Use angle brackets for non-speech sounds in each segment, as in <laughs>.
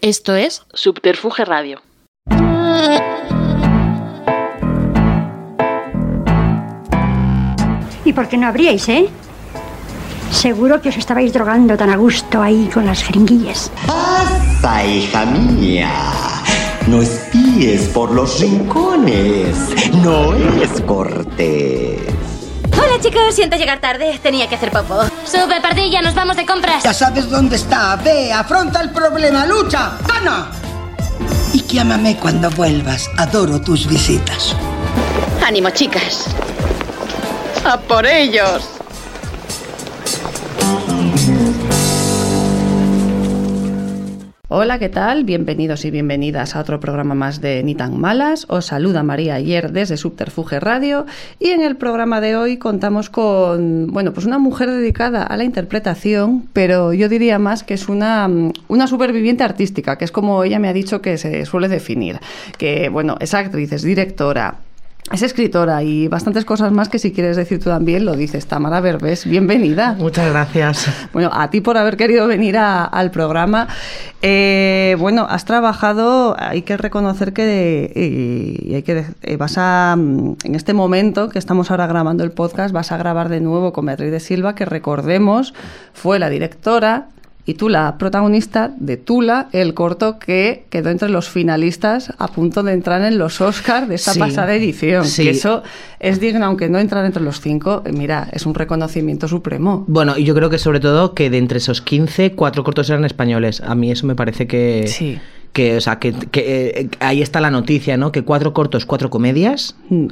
Esto es Subterfuge Radio. ¿Y por qué no abríais, eh? Seguro que os estabais drogando tan a gusto ahí con las jeringuillas. Pasa, hija mía. No espíes por los rincones. No es cortés. Hola chicos, siento llegar tarde. Tenía que hacer popo. Sube, pardilla, nos vamos de compras. Ya sabes dónde está. Ve, afronta el problema, lucha, gana. Y llámame cuando vuelvas. Adoro tus visitas. Ánimo, chicas. ¡A por ellos! Hola, ¿qué tal? Bienvenidos y bienvenidas a otro programa más de Ni tan malas. Os saluda María Ayer desde Subterfuge Radio y en el programa de hoy contamos con, bueno, pues una mujer dedicada a la interpretación, pero yo diría más que es una, una superviviente artística, que es como ella me ha dicho que se suele definir, que, bueno, es actriz, es directora, es escritora y bastantes cosas más que si quieres decir tú también lo dices. Tamara Berbés, bienvenida. Muchas gracias. Bueno, a ti por haber querido venir a- al programa. Eh, bueno, has trabajado, hay que reconocer que y hay que, eh, vas a, en este momento que estamos ahora grabando el podcast, vas a grabar de nuevo con Beatriz de Silva, que recordemos fue la directora y tú la protagonista de Tula, el corto que quedó entre los finalistas a punto de entrar en los Oscars de esta Sí, pasada edición. sí. Que eso es digno, aunque no entrar entre los cinco, eh, mira, es un reconocimiento supremo. Bueno, y yo creo que sobre todo que de entre esos 15, cuatro cortos eran españoles. A mí eso me parece que... Sí. Que, o sea, que, que, eh, ahí está la noticia, ¿no? Que cuatro cortos, cuatro comedias. Mm.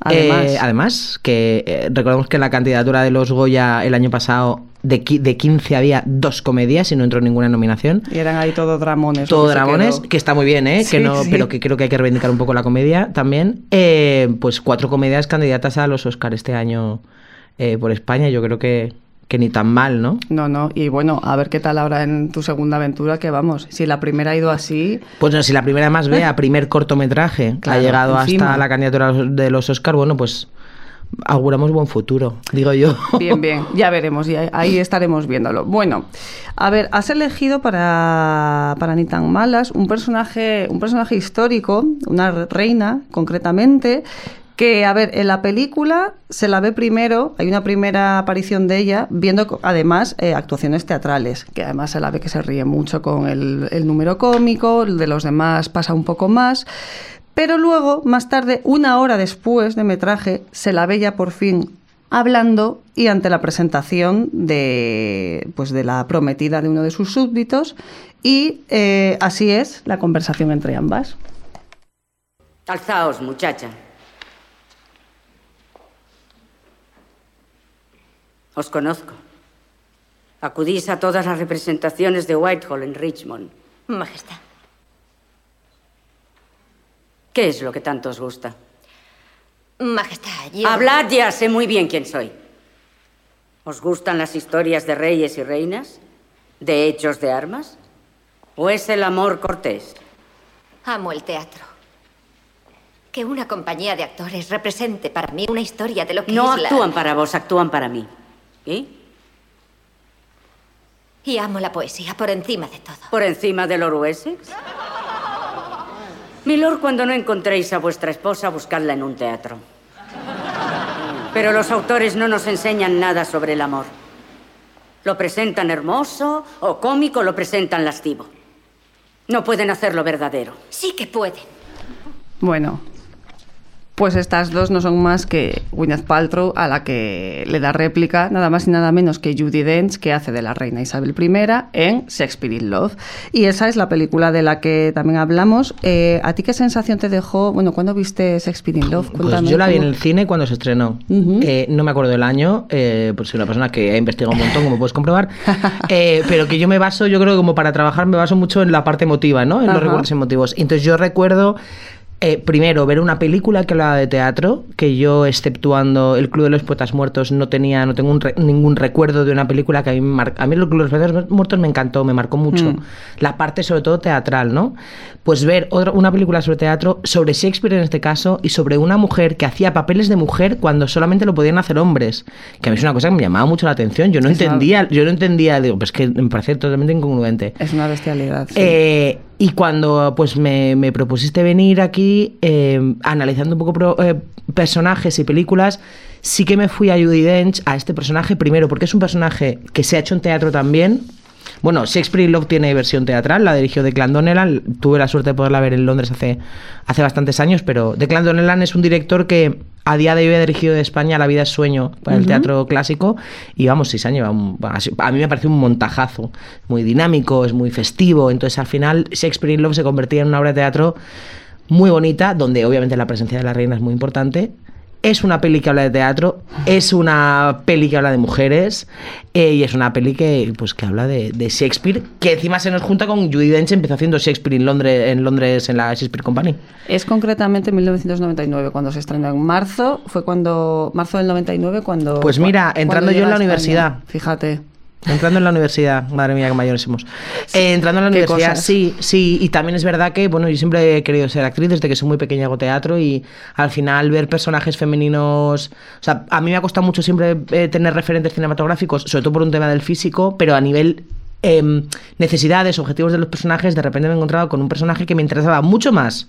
Además, Eh, además, que eh, recordemos que en la candidatura de los Goya el año pasado de, de 15 había dos comedias y no entró ninguna nominación. y eran ahí todos dramones. lo Todo que está muy bien, ¿eh? Sí, que no, sí. Pero que creo que hay que reivindicar un poco la comedia también. Eh, pues cuatro comedias candidatas a los Oscar este año eh, por España. Yo creo que, que ni tan mal, ¿no? No, no, y bueno, a ver qué tal ahora en tu segunda aventura, que vamos, si la primera ha ido así, Pues no, si la primera más vea, <laughs> primer cortometraje, Claro, ha llegado encima. hasta la candidatura de los Oscar, bueno, pues auguramos buen futuro, digo yo. Bien, <laughs> bien, ya veremos, y ahí- estaremos viéndolo. Bueno, a ver, has elegido para, para Ni tan malas un personaje, un personaje histórico, una reina concretamente, que, a ver, en la película se la ve primero, hay una primera aparición de ella, viendo además eh, actuaciones teatrales, que además se la ve que se ríe mucho con el, el número cómico, el de los demás pasa un poco más. Pero luego, más tarde, una hora después de metraje, se la ve ya por fin hablando y ante la presentación de, pues, de la prometida de uno de sus súbditos. Y eh, así es la conversación entre ambas. Alzaos, muchacha. Os conozco. Acudís a todas las representaciones de Whitehall en Richmond. Majestad. ¿Qué es lo que tanto os gusta? Majestad, yo... Hablad ya, sé muy bien quién soy. ¿Os gustan las historias de reyes y reinas? ¿De hechos de armas? ¿O es el amor cortés? Amo el teatro. Que una compañía de actores represente para mí una historia de lo que No es la- actúan para vos, actúan para mí. ¿Y? Y amo la poesía por encima de todo. ¿Por encima de Lord Wessex? Milord, cuando no encontréis a vuestra esposa, buscadla en un teatro. Pero los autores no nos enseñan nada sobre el amor. Lo presentan hermoso o cómico, lo presentan lascivo. No pueden hacerlo verdadero. Sí que pueden. Bueno, pues estas dos no son más que Gwyneth Paltrow, a la que le da réplica nada más y nada menos que Judy Dench, que hace de la reina Isabel I en Shakespeare in Love. Y esa es la película de la que también hablamos. Eh, ¿A ti qué sensación te dejó? Bueno, ¿cuándo viste Shakespeare in Love? Pues yo la vi en el cine cuando se estrenó. Eh, no me acuerdo del año, eh, pues soy una persona que ha investigado un montón, como puedes comprobar. <laughs> Eh, pero que yo me baso, yo creo que como para trabajar me baso mucho en la parte emotiva, ¿no? En Ajá. los recuerdos emotivos. Entonces yo recuerdo eh, primero, ver una película que hablaba de teatro, que yo, exceptuando El Club de los Poetas Muertos, no tenía, no tengo un re- ningún recuerdo de una película que a mí me mar- A mí El Club de los Poetas Muertos me encantó, me marcó mucho. Mm. La parte, sobre todo, teatral, ¿no? Pues ver otra, una película sobre teatro, sobre Shakespeare en este caso, y sobre una mujer que hacía papeles de mujer cuando solamente lo podían hacer hombres. Que a mí es una cosa que me llamaba mucho la atención. Yo no Es entendía, yo no entendía, digo, pues que me parecía totalmente incongruente. Es una bestialidad. sí. Eh, Y cuando pues me, me propusiste venir aquí, eh, analizando un poco pro- eh, personajes y películas, sí que me fui a Judy Dench, a este personaje, primero porque es un personaje que se ha hecho en teatro también. Bueno, Shakespeare in Love tiene versión teatral, la dirigió Declan Donnellan. Tuve la suerte de poderla ver en Londres hace, hace bastantes años, pero Declan Donnellan es un director que a día de hoy ha dirigido de España La vida es sueño para el teatro clásico y vamos, sí se han llevado un- a mí me parece un montajazo, muy dinámico, es muy festivo, entonces al final Shakespeare in Love se convertía en una obra de teatro muy bonita, donde obviamente la presencia de la reina es muy importante. Es una peli que habla de teatro, es una peli que habla de mujeres eh, y es una peli que, pues, que habla de, de Shakespeare, que encima se nos junta con Judy Dench, empezó haciendo Shakespeare en Londres, en Londres en la Shakespeare Company. Es concretamente 1999, cuando se estrenó en marzo, fue cuando, marzo del 99, cuando... Pues mira, entrando yo en la España. universidad. Fíjate. Entrando en la universidad, madre mía, qué mayores somos. Eh, entrando en la universidad, cosas. sí, sí, y también es verdad que, bueno, yo siempre he querido ser actriz desde que soy muy pequeña hago teatro y al final ver personajes femeninos, o sea, a mí me ha costado mucho siempre eh, tener referentes cinematográficos, sobre todo por un tema del físico, pero a nivel em, necesidades, objetivos de los personajes, de repente me he encontrado con un personaje que me interesaba mucho más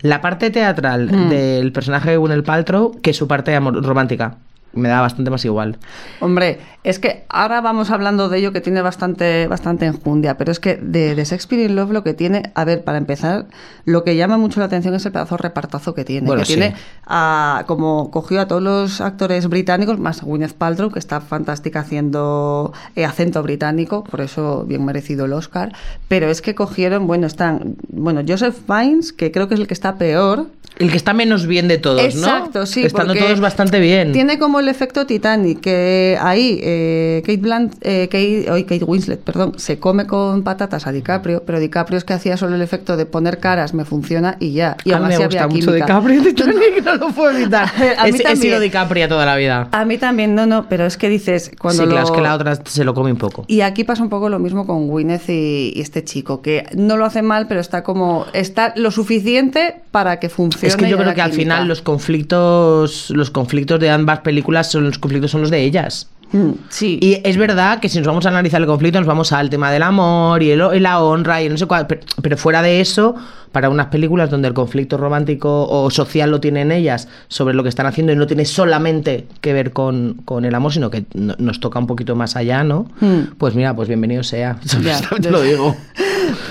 la parte teatral Mm. del personaje de Gwyneth Paltrow que su parte amor- romántica. Me da bastante más igual. Hombre, es que ahora vamos hablando de ello que tiene bastante, bastante enjundia, pero es que de, de Shakespeare in Love lo que tiene, a ver, para empezar, lo que llama mucho la atención es el pedazo de repartazo que tiene. Bueno, que sí. tiene a- como cogió a todos los actores británicos, más a Gwyneth Paltrow, que está fantástica haciendo eh, acento británico, por eso bien merecido el Oscar. Pero es que cogieron, bueno, están, bueno, Joseph Fiennes, que creo que es el que está peor, El que está menos bien de todos, ¿no? Exacto, sí. Estando todos bastante bien. Tiene como el efecto Titanic, que ahí eh, Kate, Blant, eh, Kate, Kate Winslet, perdón, se come con patatas a DiCaprio, pero DiCaprio es que hacía solo el efecto de poner caras, me funciona y ya. Y a mí me había gusta mucho. DiCaprio <laughs> Titanic, no lo puedo evitar. <laughs> A mí He- he, sido DiCaprio toda la vida. A mí también, no, no, pero es que dices, cuando sí, claro, es que la otra se lo come un poco. Y aquí pasa un poco lo mismo con Gwyneth y, y este chico, que no lo hace mal, pero está como, está lo suficiente para que funcione. Es que yo creo que al final los conflictos, los conflictos de ambas películas son los conflictos son los de ellas. Mm, Sí. Y es verdad que si nos vamos a analizar el conflicto, nos vamos al tema del amor y, el- y la honra y no sé cuál. Pero, pero fuera de eso, para unas películas donde el conflicto romántico o social lo tienen ellas sobre lo que están haciendo y no tiene solamente que ver con, con el amor, sino que no- nos toca un poquito más allá, ¿no? Mm. Pues mira, pues bienvenido sea. Ya, <laughs> Te lo digo.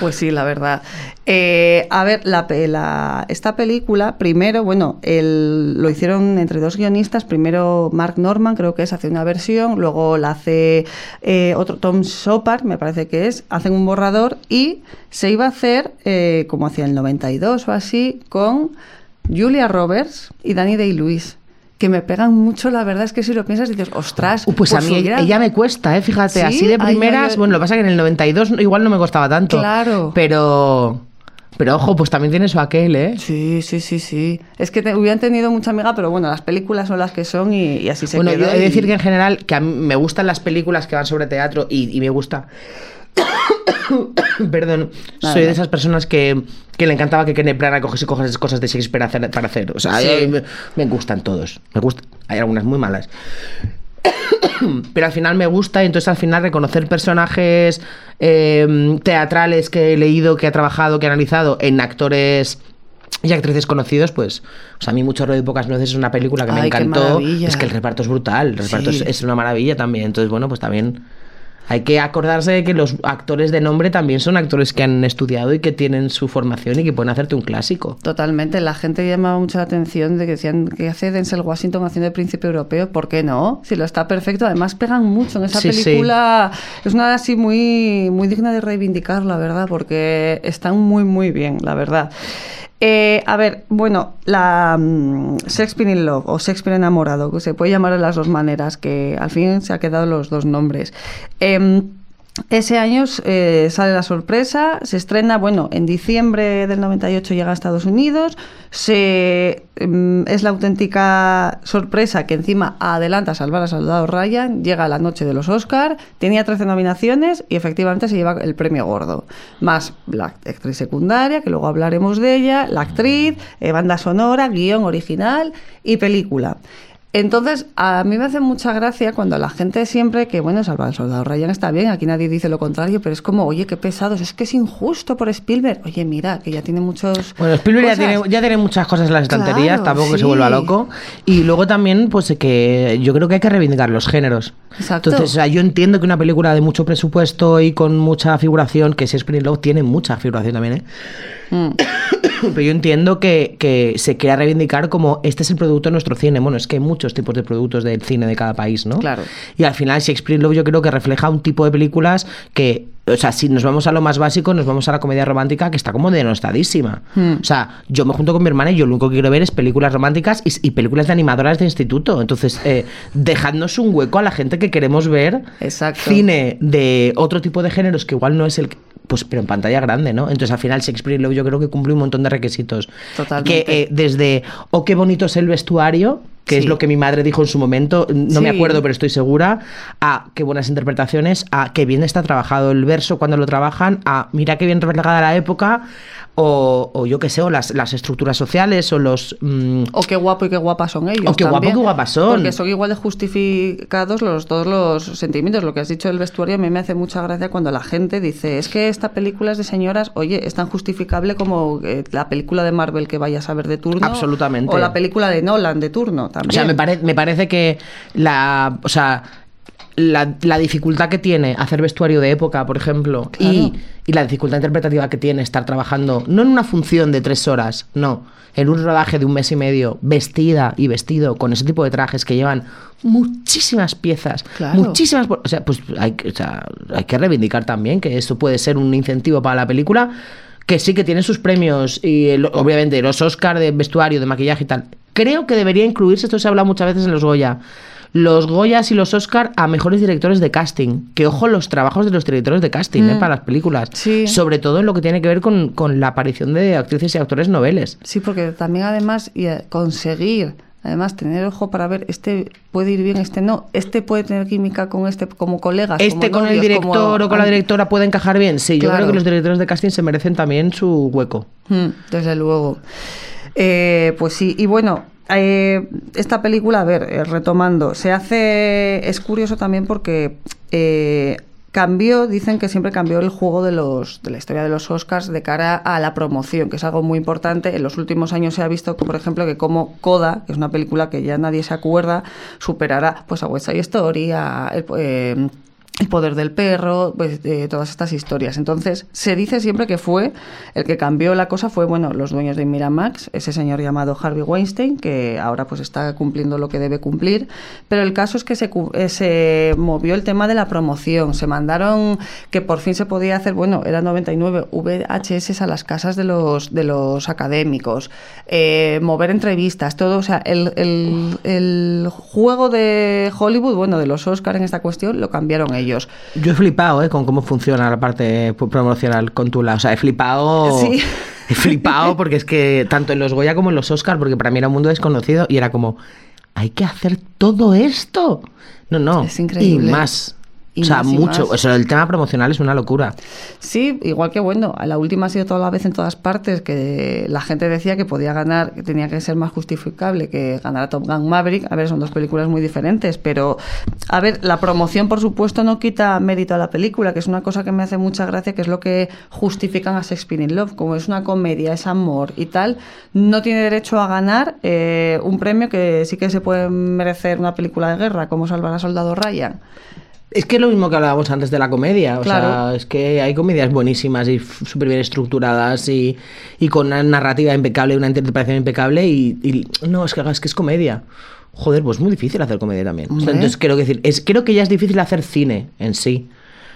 Pues sí, la verdad. Eh, a ver, la, la- esta película, primero, bueno, el- lo hicieron entre dos guionistas. Primero Mark Norman, creo que es, hace una versión. Luego la hace eh, otro Tom Shopard, me parece que es. Hacen un borrador y se iba a hacer, eh, como hacía el 92 o así, con Julia Roberts y Danny Day-Lewis. Que me pegan mucho, la verdad es que si lo piensas dices, ostras, Uh, pues a mí ella me cuesta, ¿eh? Fíjate, ¿Sí? así de ay, primeras. ay. Bueno, lo que pasa es que en el 92 igual no me costaba tanto. Claro. Pero. Pero ojo, pues también tiene su aquel, ¿eh? Sí, sí, sí, sí. Es que te- hubieran tenido mucha amiga, pero bueno, las películas son las que son y, y así se bueno, quedó. yo he de y- decir que en general que a mí me gustan las películas que van sobre teatro y, y me gusta. <coughs> Perdón, soy de esas personas que, que le encantaba que Kenneth Branagh cogiese cosas, cosas de Shakespeare para hacer, para hacer. O sea, Sí. eh, me, me gustan todos. Me gusta, hay algunas muy malas. <coughs> Pero al final me gusta y entonces al final reconocer personajes eh, teatrales que he leído, que he trabajado, que he analizado en actores y actrices conocidos, pues, o sea, a mí mucho rollo de pocas nueces es una película que me Ay, encantó. Es que el reparto es brutal, el reparto Sí. es, es una maravilla también. Entonces, bueno, pues también hay que acordarse de que los actores de nombre también son actores que han estudiado y que tienen su formación y que pueden hacerte un clásico. Totalmente, la gente llamaba mucho la atención de que decían que hace Denzel Washington haciendo el príncipe europeo, ¿por qué no? Si lo está perfecto, además pegan mucho en esa Sí, sí. película, es una así muy, muy digna de reivindicar, la verdad, porque están muy, muy bien, la verdad. Eh, a ver, bueno, la mm, Shakespeare in Love o Shakespeare enamorado, que se puede llamar de las dos maneras, que al fin se ha quedado los dos nombres. Em, ese año eh, sale la sorpresa, se estrena, bueno, en diciembre del 98 llega a Estados Unidos, mm, es la auténtica sorpresa que encima adelanta a salvar a Soldado Ryan, llega la noche de los Oscar, tenía 13 nominaciones y efectivamente se lleva el premio gordo, más la actriz secundaria, que luego hablaremos de ella, la actriz, eh, banda sonora, guion original y película. Entonces, a mí me hace mucha gracia cuando la gente siempre que, bueno, Salva el Soldado Ryan está bien, aquí nadie dice lo contrario, pero es como, oye, qué pesados, es que es injusto por Spielberg. Oye, mira, que ya tiene muchos. Bueno, Spielberg ya tiene, ya tiene muchas cosas en las estanterías, Claro, tampoco que se vuelva loco. Y luego también, pues que yo creo que hay que reivindicar los géneros. Exacto. Entonces, o sea, yo entiendo que una película de mucho presupuesto y con mucha figuración, que si es Spring Love tiene mucha figuración también, ¿eh? Mm. <coughs> Pero yo entiendo que, que se quiera reivindicar como este es el producto de nuestro cine. Bueno, es que hay muchos tipos de productos del cine de cada país, ¿no? Claro. Y al final, Shakespeare Love yo creo que refleja un tipo de películas que, o sea, si nos vamos a lo más básico, nos vamos a la comedia romántica que está como denostadísima. Hmm. O sea, yo me junto con mi hermana y yo lo único que quiero ver es películas románticas y, y películas de animadoras de instituto. Entonces, eh, dejadnos un hueco a la gente que queremos ver Exacto. cine de otro tipo de géneros que igual no es el que- pues pero en pantalla grande, ¿no? Entonces al final Shakespeare Love yo creo que cumple un montón de requisitos. Totalmente. Que eh, desde oh qué bonito es el vestuario, que es lo que mi madre dijo en su momento, no me acuerdo pero estoy segura, a qué buenas interpretaciones, a qué bien está trabajado el verso cuando lo trabajan, a mira qué bien reflejada la época, o, o yo qué sé, o las, las estructuras sociales, o los... mm, O qué guapo y qué guapas son ellos. O qué guapo, también. qué guapas son. Porque son igual de justificados los, todos los sentimientos. Lo que has dicho del vestuario a mí me hace mucha gracia cuando la gente dice, es que esta película es de señoras, oye, es tan justificable como eh, la película de Marvel que vayas a ver de turno. Absolutamente. O la película de Nolan de turno también. O sea, me, pare- me parece que la. O sea. La, la dificultad que tiene hacer vestuario de época, por ejemplo, y, y la dificultad interpretativa que tiene estar trabajando, no en una función de tres horas, no, en un rodaje de un mes y medio, vestida y vestido con ese tipo de trajes que llevan muchísimas piezas, Claro. muchísimas. O sea, pues hay, que- o sea, hay que reivindicar también que esto puede ser un incentivo para la película, que sí que tiene sus premios y el- obviamente los Oscar de vestuario, de maquillaje y tal. Creo que debería incluirse, esto se habla muchas veces en los Goya, los Goyas y los Oscar a mejores directores de casting. Que ojo los trabajos de los directores de casting ¿eh? Mm. para las películas. Sí. Sobre todo en lo que tiene que ver con, con la aparición de actrices y actores noveles. Sí, porque también además y, eh, conseguir, además tener ojo para ver, este puede ir bien, este no, este puede tener química con este como colegas. Este como con el director como- o con la directora puede encajar bien. Sí, yo creo que los directores de casting se merecen también su hueco. Mm, Desde luego. Eh, pues sí, y bueno, eh, esta película, a ver, eh, retomando, se hace. Es curioso también porque. eh, Cambió, dicen que siempre cambió el juego de los de la historia de los Oscars de cara a la promoción, que es algo muy importante. En los últimos años se ha visto, por ejemplo, que como Coda, que es una película que ya nadie se acuerda, superará pues a West Side Story, a el, eh, el poder del perro, pues, de todas estas historias. Entonces, se dice siempre que fue el que cambió la cosa, fue, bueno, los dueños de Miramax, ese señor llamado Harvey Weinstein, que ahora pues está cumpliendo lo que debe cumplir. Pero el caso es que se, eh, se movió el tema de la promoción. Se mandaron que por fin se podía hacer, bueno, era 99 VHS a las casas de los, de los académicos, eh, mover entrevistas, todo. O sea, el, el- el juego de Hollywood, bueno, de los Oscars en esta cuestión, lo cambiaron ellos. Yo he flipado ¿eh? con cómo funciona la parte promocional con Tula. O sea, he flipado. Sí. <laughs> He flipado porque es que tanto en los Goya como en los Oscar, porque para mí era un mundo desconocido y era como, hay que hacer todo esto. No, no. Es increíble. Y más. Y o sea, más mucho. más. O sea, el tema promocional es una locura. Sí, igual que bueno, la última ha sido toda la vez en todas partes que la gente decía que podía ganar, que tenía que ser más justificable que ganara Top Gun Maverick. A ver, son dos películas muy diferentes, pero a ver, la promoción por supuesto no quita mérito a la película, que es una cosa que me hace mucha gracia, que es lo que justifican a Shakespeare in Love, como es una comedia, es amor y tal, no tiene derecho a ganar eh, un premio que sí que se puede merecer una película de guerra, como Salvar a Soldado Ryan. Es que es lo mismo que hablábamos antes de la comedia. O Claro. sea, es que hay comedias buenísimas y súper bien estructuradas y, y con una narrativa impecable, una interpretación impecable y, y- no, es que, es que es comedia. Joder, pues es muy difícil hacer comedia también. O sea, Hombre. entonces quiero decir, es, creo que ya es difícil hacer cine en sí.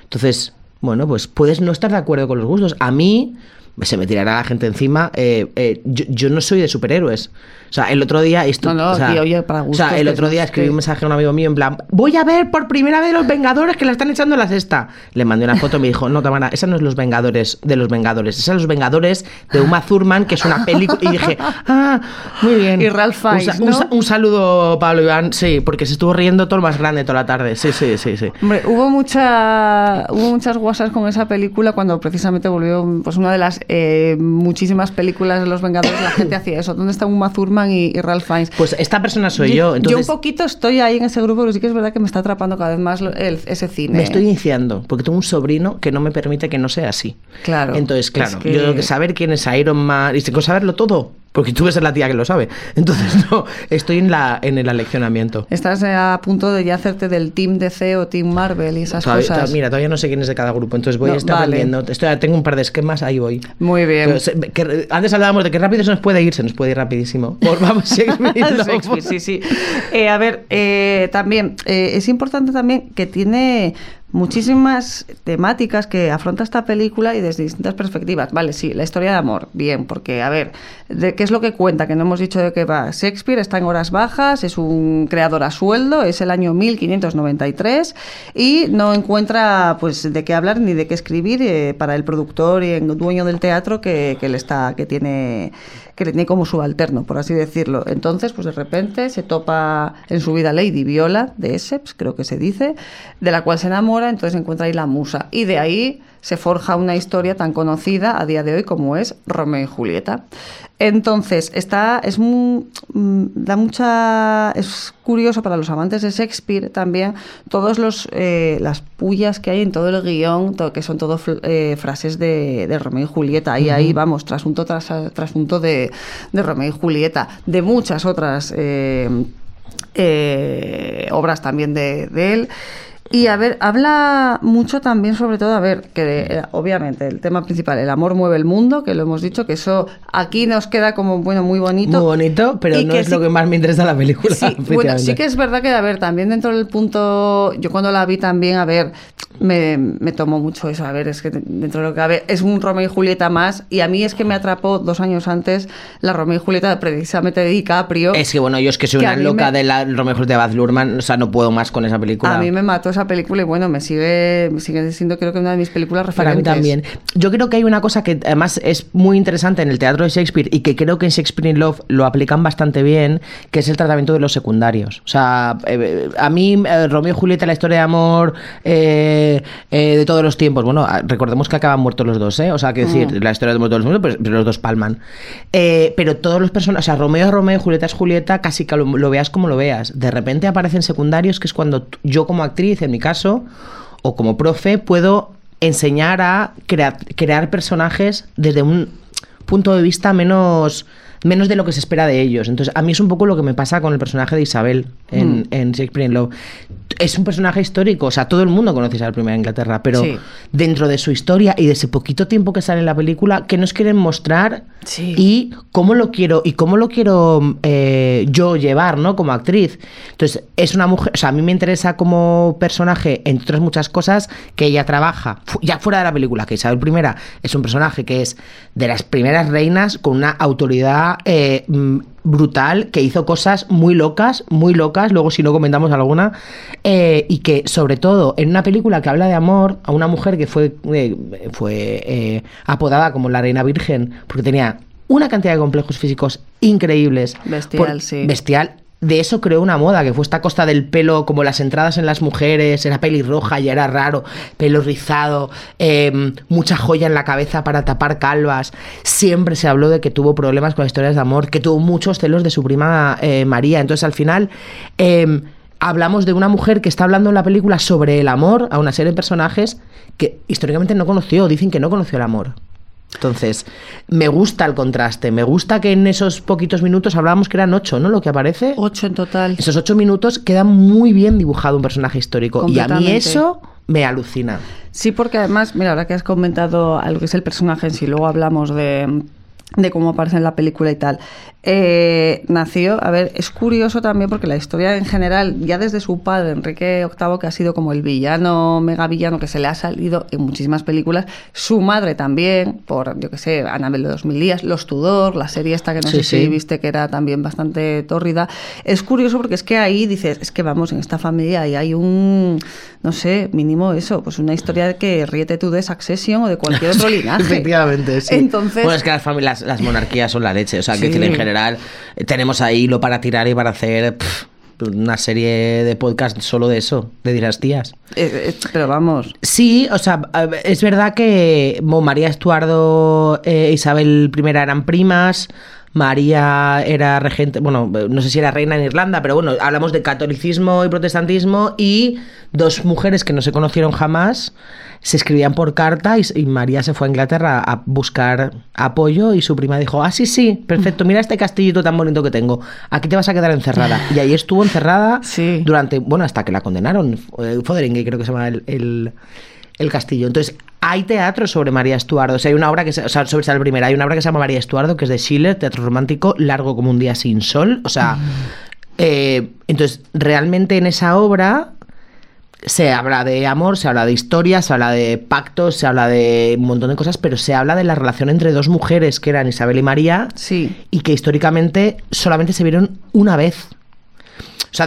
Entonces, bueno, pues puedes no estar de acuerdo con los gustos. A mí se me tirará la gente encima. eh, eh, yo, yo no soy de superhéroes. O sea, el otro día... Esto, No, no, o sea, aquí, oye, para O sea, gustos, el otro día escribí que- un mensaje a un amigo mío en plan, voy a ver por primera vez los Vengadores que la están echando en la sexta. Le mandé una foto y me dijo, no, Tamara, esa no es los Vengadores de los Vengadores, esa es los Vengadores de Uma Thurman, que es una película. Y dije, ah, muy bien. Y Ralph un, Fiennes, un ¿no? sa- un saludo, Pablo Iván, sí, porque se estuvo riendo todo lo más grande toda la tarde. Sí, sí, sí, sí. Hombre, hubo mucha, hubo muchas WhatsApp con esa película cuando precisamente volvió pues una de las eh, muchísimas películas de los Vengadores, la gente hacía eso. ¿Dónde está Uma Thurman y, y Ralph Fiennes? Pues esta persona soy yo. Entonces, Yo un poquito estoy ahí en ese grupo, pero sí que es verdad que me está atrapando cada vez más el- ese cine. me estoy iniciando, porque tengo un sobrino que no me permite que no sea así. Claro. Entonces, claro, Es que- yo tengo que saber quién es Iron Man y tengo que saberlo todo, porque tú eres la tía que lo sabe. Entonces, <laughs> no, estoy en, la, en el aleccionamiento. Estás eh, a punto de ya hacerte del Team DC o Team Marvel y esas Todavía- cosas. mira, todavía no sé quién es de cada grupo, entonces voy No, a estar vale. Estoy, tengo un par de esquemas, ahí voy. Muy bien. Pero se- que- antes hablábamos de que rápido se nos puede ir, se nos puede ir rapidísimo. <laughs> Por, vamos, Shakespeare. Shakespeare, sí, sí. Eh, a ver, eh, también eh, es importante también que tiene muchísimas temáticas que afronta esta película y desde distintas perspectivas. Vale, sí, la historia de amor, bien, porque, a ver, de, ¿qué es lo que cuenta? Que no hemos dicho de qué va. Shakespeare está en horas bajas, es un creador a sueldo, es el año 1593 y no encuentra pues de qué hablar ni de qué escribir eh, para el productor y el dueño del teatro que, que le está, que tiene que le tiene como subalterno, por así decirlo. Entonces, pues de repente se topa en su vida Lady Viola de Essex, creo que se dice, de la cual se enamora, entonces encuentra ahí la musa. Y de ahí se forja una historia tan conocida a día de hoy como es Romeo y Julieta. Entonces, está, es mm, da mucha, es curioso para los amantes de Shakespeare también todos los eh, las pullas que hay en todo el guion, que son todo eh, frases de, de Romeo y Julieta. Y ahí vamos, trasunto tras trasunto de, de Romeo y Julieta, de muchas otras eh, eh, obras también de, de él. Y a ver, habla mucho también sobre todo, a ver, que eh, obviamente el tema principal, el amor mueve el mundo, que lo hemos dicho, que eso aquí nos queda como, bueno, muy bonito. Muy bonito, pero Y no es sí- lo que más me interesa la película. Sí, <laughs> bueno, sí que es verdad que, a ver, también dentro del punto, yo cuando la vi también, a ver, me, me tomó mucho eso, a ver, es que dentro de lo que cabe, es un Romeo y Julieta más, y a mí es que me atrapó dos años antes la Romeo y Julieta precisamente de DiCaprio. Es que bueno, yo es que soy Que a una loca me- de la Romeo y Julieta de Baz Luhrmann, o sea, no puedo más con esa película. A mí me mató esa película y bueno, me sigue, me sigue siendo creo que una de mis películas Para mí referentes. también. Yo creo que hay una cosa que además es muy interesante en el teatro de Shakespeare y que creo que en Shakespeare in Love lo aplican bastante bien, que es el tratamiento de los secundarios. O sea, eh, a mí eh, Romeo y Julieta, la historia de amor eh, eh, de todos los tiempos, bueno, ah, recordemos que acaban muertos los dos, ¿eh? O sea, que decir, Mm. la historia de todos los tiempos, pero, los dos palman. Eh, pero todos los personajes, o sea, Romeo es Romeo, Julieta es Julieta, casi que lo, lo veas como lo veas. De repente aparecen secundarios, que es cuando yo como actriz, en mi caso, o como profe, puedo enseñar a crea- crear personajes desde un punto de vista menos menos de lo que se espera de ellos. Entonces, a mí es un poco lo que me pasa con el personaje de Isabel en, Mm. en Shakespeare in Love. Es un personaje histórico, o sea, todo el mundo conoce a Isabel I de Inglaterra, pero Sí. dentro de su historia y de ese poquito tiempo que sale en la película, que nos quieren mostrar Y cómo lo quiero y cómo lo quiero eh, yo llevar, ¿no? Como actriz. Entonces, es una mujer, o sea, a mí me interesa como personaje, entre otras muchas cosas, que ella trabaja, ya fuera de la película, que Isabel I es un personaje que es de las primeras reinas con una autoridad eh, mm, brutal, que hizo cosas muy locas, muy locas, luego si no comentamos alguna, eh, y que sobre todo en una película que habla de amor a una mujer que fue, eh, fue eh, apodada como la reina virgen, porque tenía una cantidad de complejos físicos increíbles. Bestial, sí. Bestial. De eso creó una moda, que fue esta costa del pelo, como las entradas en las mujeres, era pelirroja y era raro, pelo rizado, eh, mucha joya en la cabeza para tapar calvas. Siempre se habló de que tuvo problemas con historias de amor, que tuvo muchos celos de su prima eh, María. Entonces, al final, eh, hablamos de una mujer que está hablando en la película sobre el amor a una serie de personajes que históricamente no conoció, dicen que no conoció el amor. Entonces, me gusta el contraste, me gusta que en esos poquitos minutos hablábamos que eran ocho, ¿no? Lo que aparece. Ocho en total. Esos ocho minutos queda muy bien dibujado un personaje histórico. Y a mí eso me alucina. Sí, porque además, mira, ahora que has comentado a lo que es el personaje en sí, luego hablamos de, de cómo aparece en la película y tal. Eh, nació, a ver, es curioso también porque la historia en general, ya desde su padre, Enrique VIII, que ha sido como el villano, mega villano que se le ha salido en muchísimas películas, su madre también, por, yo que sé, Anabel de 2000 días, Los Tudor, la serie esta que no Sí, sé si viste que era también bastante tórrida. Es curioso porque es que ahí dices, es que vamos, en esta familia y hay un, no sé, mínimo eso, pues una historia de que ríete tú de Succession o de cualquier otro <laughs> linaje. Efectivamente, sí. Entonces, Bueno, es que las, familias, las, las monarquías son la leche. O sea, que Sí. en general eh, tenemos ahí lo para tirar y para hacer. pff, una serie de podcast solo de eso, de dinastías. Eh, eh, pero vamos. Sí, o sea, es verdad que bueno, María Estuardo e Isabel I eran primas. María era regente, bueno, no sé si era reina en Irlanda, pero bueno, hablamos de catolicismo y protestantismo y dos mujeres que no se conocieron jamás se escribían por carta y, y María se fue a Inglaterra a buscar apoyo y su prima dijo, ah, sí, sí, perfecto, mira este castillito tan bonito que tengo, aquí te vas a quedar encerrada. Y ahí estuvo encerrada Sí. durante, bueno, hasta que la condenaron, Fotheringay creo que se llama el, el- el castillo. Entonces, hay teatro sobre María Estuardo. O sea, hay una obra que se, o sea, sobre Isabel I. Hay una obra que se llama María Estuardo, que es de Schiller, teatro romántico, largo como un día sin sol. O sea, eh, entonces, realmente en esa obra se habla de amor, se habla de historia, se habla de pactos, se habla de un montón de cosas, pero se habla de la relación entre dos mujeres que eran Isabel y María Sí. y que históricamente solamente se vieron una vez. O sea,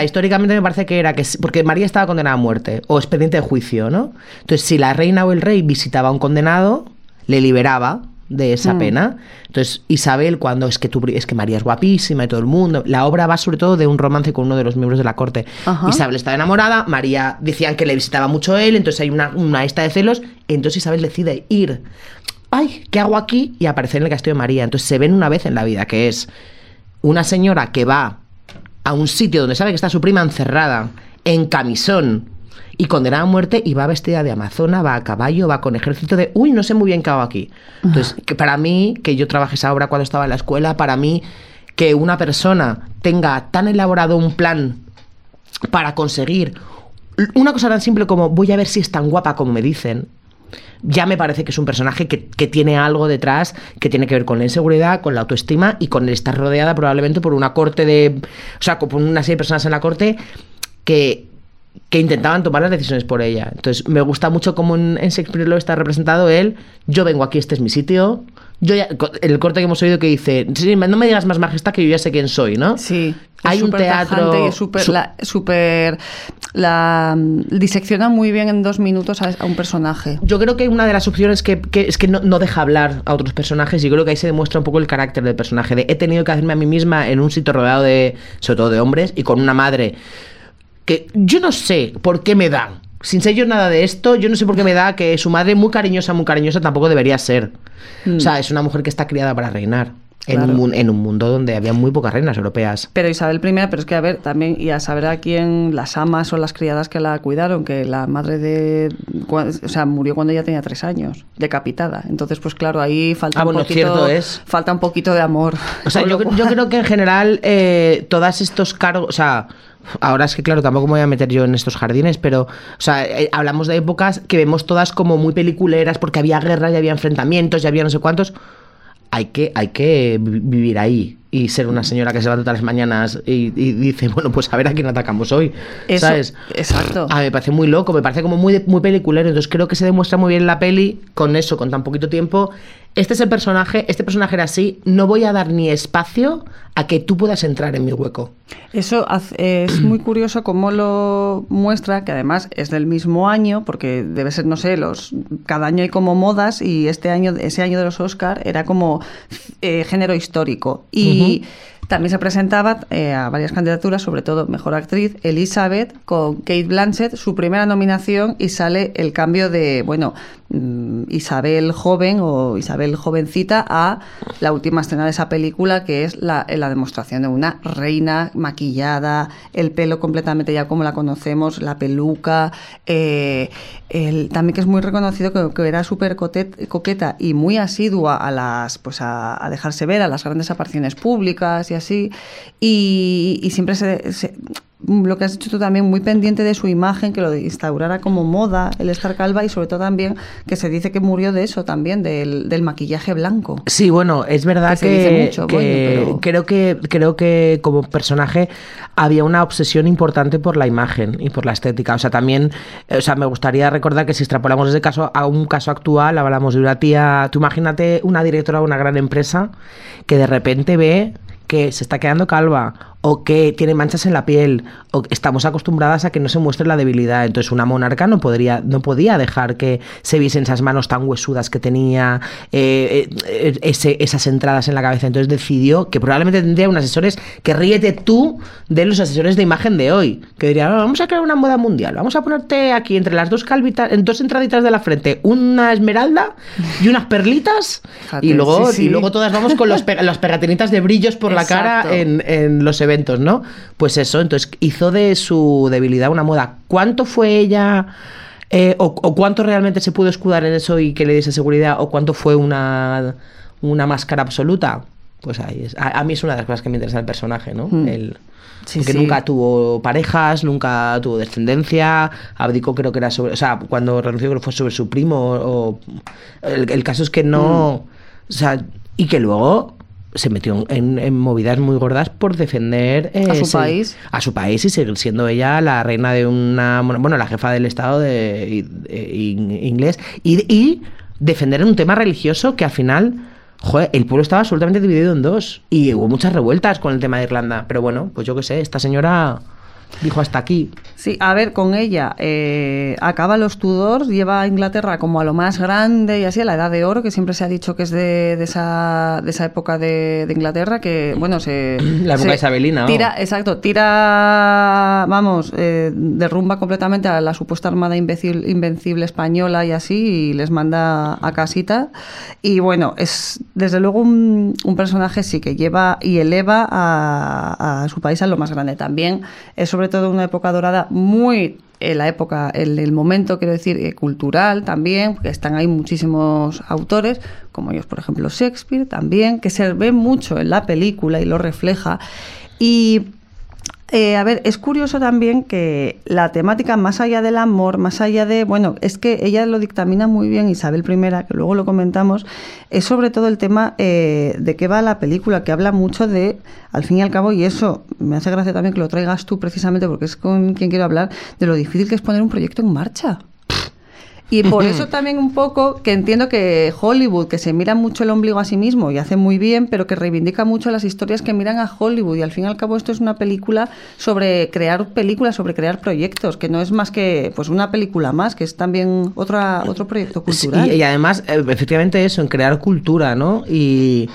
o históricamente me parece que era que porque María estaba condenada a muerte o expediente de juicio, ¿no? Entonces, si la reina o el rey visitaba a un condenado, le liberaba de esa Mm. pena. Entonces, Isabel, cuando es que tú, es que María es guapísima y todo el mundo, la obra va sobre todo de un romance con uno de los miembros de la corte. Ajá. Isabel estaba enamorada, María decían que le visitaba mucho él, entonces hay una, una esta de celos, entonces Isabel decide ir. Ay, ¿qué hago aquí? Y aparecer en el castillo de María. Entonces se ven una vez en la vida, que es una señora que va a un sitio donde sabe que está su prima encerrada, en camisón y condenada a muerte, y va vestida de amazona, va a caballo, va con ejército de, uy, no sé muy bien qué hago aquí. Entonces, que para mí, que yo trabajé esa obra cuando estaba en la escuela, para mí, que una persona tenga tan elaborado un plan para conseguir una cosa tan simple como voy a ver si es tan guapa como me dicen, ya me parece que es un personaje que, que tiene algo detrás que tiene que ver con la inseguridad, con la autoestima y con el estar rodeada probablemente por una corte de. O sea, por una serie de personas en la corte que, que intentaban tomar las decisiones por ella. Entonces, me gusta mucho cómo en, en Shakespeare lo está representado él. Yo vengo aquí, este es mi sitio. Yo ya, el corte que hemos oído que dice, "Sí, no me digas más majestad que yo ya sé quién soy, ¿no? Sí. Hay un teatro y su- la, mm, disecciona muy bien en dos minutos a, a un personaje. Yo creo que una de las opciones que, que es que no, no deja hablar a otros personajes y creo que ahí se demuestra un poco el carácter del personaje. De he tenido que hacerme a mí misma en un sitio rodeado de, sobre todo de hombres, y con una madre que yo no sé por qué me da. Sin ser yo nada de esto, yo no sé por qué me da que su madre muy cariñosa, muy cariñosa tampoco debería ser. O sea, es una mujer que está criada para reinar. En, un, mun- en un mundo donde había muy pocas reinas europeas. Pero Isabel I, pero es que a ver, también, y a saber a quién, las amas o las criadas que la cuidaron, que la madre de. O sea, murió cuando ella tenía tres años, decapitada. Entonces, pues claro, ahí falta Ah, un bueno, poquito. es. Falta un poquito de amor. O sea, yo, <laughs> yo creo que en general eh, todos estos cargos, o sea, ahora es que claro, tampoco me voy a meter yo en estos jardines, pero, o sea, eh, hablamos de épocas que vemos todas como muy peliculeras porque había guerra y había enfrentamientos y había no sé cuántos. Hay que, hay que vi- vivir ahí y ser una señora que se levanta todas las mañanas y, y dice, bueno, pues a ver a quién atacamos hoy. Eso, ¿Sabes? Exacto. A mí me parece muy loco, me parece como muy, de- muy peliculero. Entonces creo que se demuestra muy bien en la peli con eso, con tan poquito tiempo. Este es el personaje, este personaje era así. No voy a dar ni espacio a que tú puedas entrar en mi hueco. Eso haz- es muy curioso cómo lo muestra, que además es del mismo año, porque debe ser, no sé, los cada año hay como modas y este año, ese año de los Oscar era como eh, género histórico. Y Uhum. También se presentaba eh, a varias candidaturas, sobre todo Mejor Actriz, Elizabeth, con Kate Blanchett, su primera nominación, y sale el cambio de, bueno, mm, Isabel joven o Isabel jovencita a la última escena de esa película, que es la, la demostración de una reina maquillada, el pelo completamente ya como la conocemos, la peluca, eh, el- también que es muy reconocido que, que era súper coqueta y muy asidua a las pues a, a dejarse ver a las grandes apariciones públicas y así y, y siempre se, se- lo que has dicho tú también muy pendiente de su imagen que lo instaurara como moda el estar calva y sobre todo también que se dice que murió de eso también del, del maquillaje blanco Sí, bueno, es verdad Que se que, dice mucho, que bueno, pero- creo que creo que como personaje había una obsesión importante por la imagen y por la estética. O sea, también, eh, o sea, me gustaría recordar que si extrapolamos ese caso a un caso actual, hablamos de una tía, tú imagínate una directora de una gran empresa que de repente ve que se está quedando calva o que tiene manchas en la piel, o estamos acostumbradas a que no se muestre la debilidad. Entonces una monarca no, podría, no podía dejar que se viesen esas manos tan huesudas que tenía, eh, eh, ese- esas entradas en la cabeza. Entonces decidió que probablemente tendría unos asesores que ríete tú de los asesores de imagen de hoy, que dirían, "Ah, vamos a crear una moda mundial, vamos a ponerte aquí entre las dos calvitas, en dos entraditas de la frente, una esmeralda y unas perlitas, Fíjate, y luego, sí, sí. y luego todas vamos con los <laughs> pe- las pegatinitas de brillos por la cara en los eventos, ¿no? Pues eso, entonces hizo de su debilidad una moda. ¿Cuánto fue ella, eh, o, o cuánto realmente se pudo escudar en eso y que le diese seguridad, o cuánto fue una, una máscara absoluta? Pues ahí es. A, a mí es una de las cosas que me interesa del personaje, ¿no? Hmm. El, Sí, porque sí. nunca tuvo parejas, nunca tuvo descendencia. Abdicó, creo que era sobre. O sea, cuando renunció, creo que fue sobre su primo. O, el, el caso es que no. Hmm. O sea, y que luego se metió en, en movidas muy gordas por defender eh, A su país. a su país y seguir siendo ella la reina de una bueno la jefa del estado de, de- in- inglés y, y defender un tema religioso que al final joder, el pueblo estaba absolutamente dividido en dos y hubo muchas revueltas con el tema de Irlanda pero bueno pues yo qué sé esta señora dijo hasta aquí Sí, a ver, con ella eh, acaba los Tudors, lleva a Inglaterra como a lo más grande y así, a la edad de oro, que siempre se ha dicho que es de, de esa, de esa época de, de Inglaterra, que bueno, se... <clears throat> La época se isabelina, Tira, exacto, tira, vamos, eh, derrumba completamente a la supuesta armada imbécil- invencible española y así, y les manda a casita. Y bueno, es desde luego un, un personaje sí que lleva y eleva a, a su país a lo más grande. También es sobre todo una época dorada muy en la época, en el momento, quiero decir, eh, cultural también, porque están ahí muchísimos autores, como ellos, por ejemplo, Shakespeare también, que se ve mucho en la película y lo refleja. Y eh, a ver, es curioso también que la temática, más allá del amor, más allá de, bueno, es que ella lo dictamina muy bien, Isabel I, que luego lo comentamos, es sobre todo el tema eh, de qué va la película, que habla mucho de, al fin y al cabo, y eso me hace gracia también que lo traigas tú precisamente, porque es con quien quiero hablar, de lo difícil que es poner un proyecto en marcha. Y por eso también un poco que entiendo que Hollywood, que se mira mucho el ombligo a sí mismo y hace muy bien, pero que reivindica mucho las historias que miran a Hollywood. Y al fin y al cabo esto es una película sobre crear películas, sobre crear proyectos, que no es más que pues una película más, que es también otra, otro proyecto Sí, cultural. y, además, eh, efectivamente eso, en crear cultura, ¿no? Y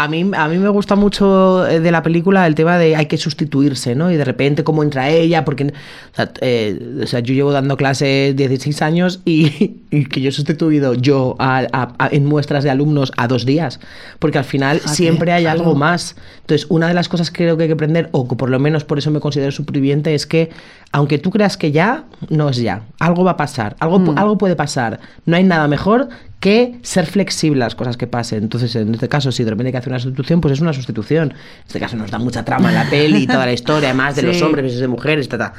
a mí, a mí me gusta mucho eh, de la película el tema de hay que sustituirse, ¿no? Y de repente cómo entra ella, porque o sea, eh, o sea, yo llevo dando clase 16 años y, <laughs> y que yo he sustituido yo a- a- a- en muestras de alumnos a dos días, porque al final Fíjate, siempre hay claro. algo más. Entonces, una de las cosas que creo que hay que aprender, o que por lo menos por eso me considero superviviente, es que aunque tú creas que ya, no es ya. Algo va a pasar, algo, Mm. algo puede pasar. No hay nada mejor que ser flexible a las cosas que pasen. Entonces, en este caso, si de repente hay que hacer una sustitución, pues es una sustitución. En este caso nos da mucha trama en la peli y toda la historia, además de <laughs> los hombres de mujeres, ta, ta.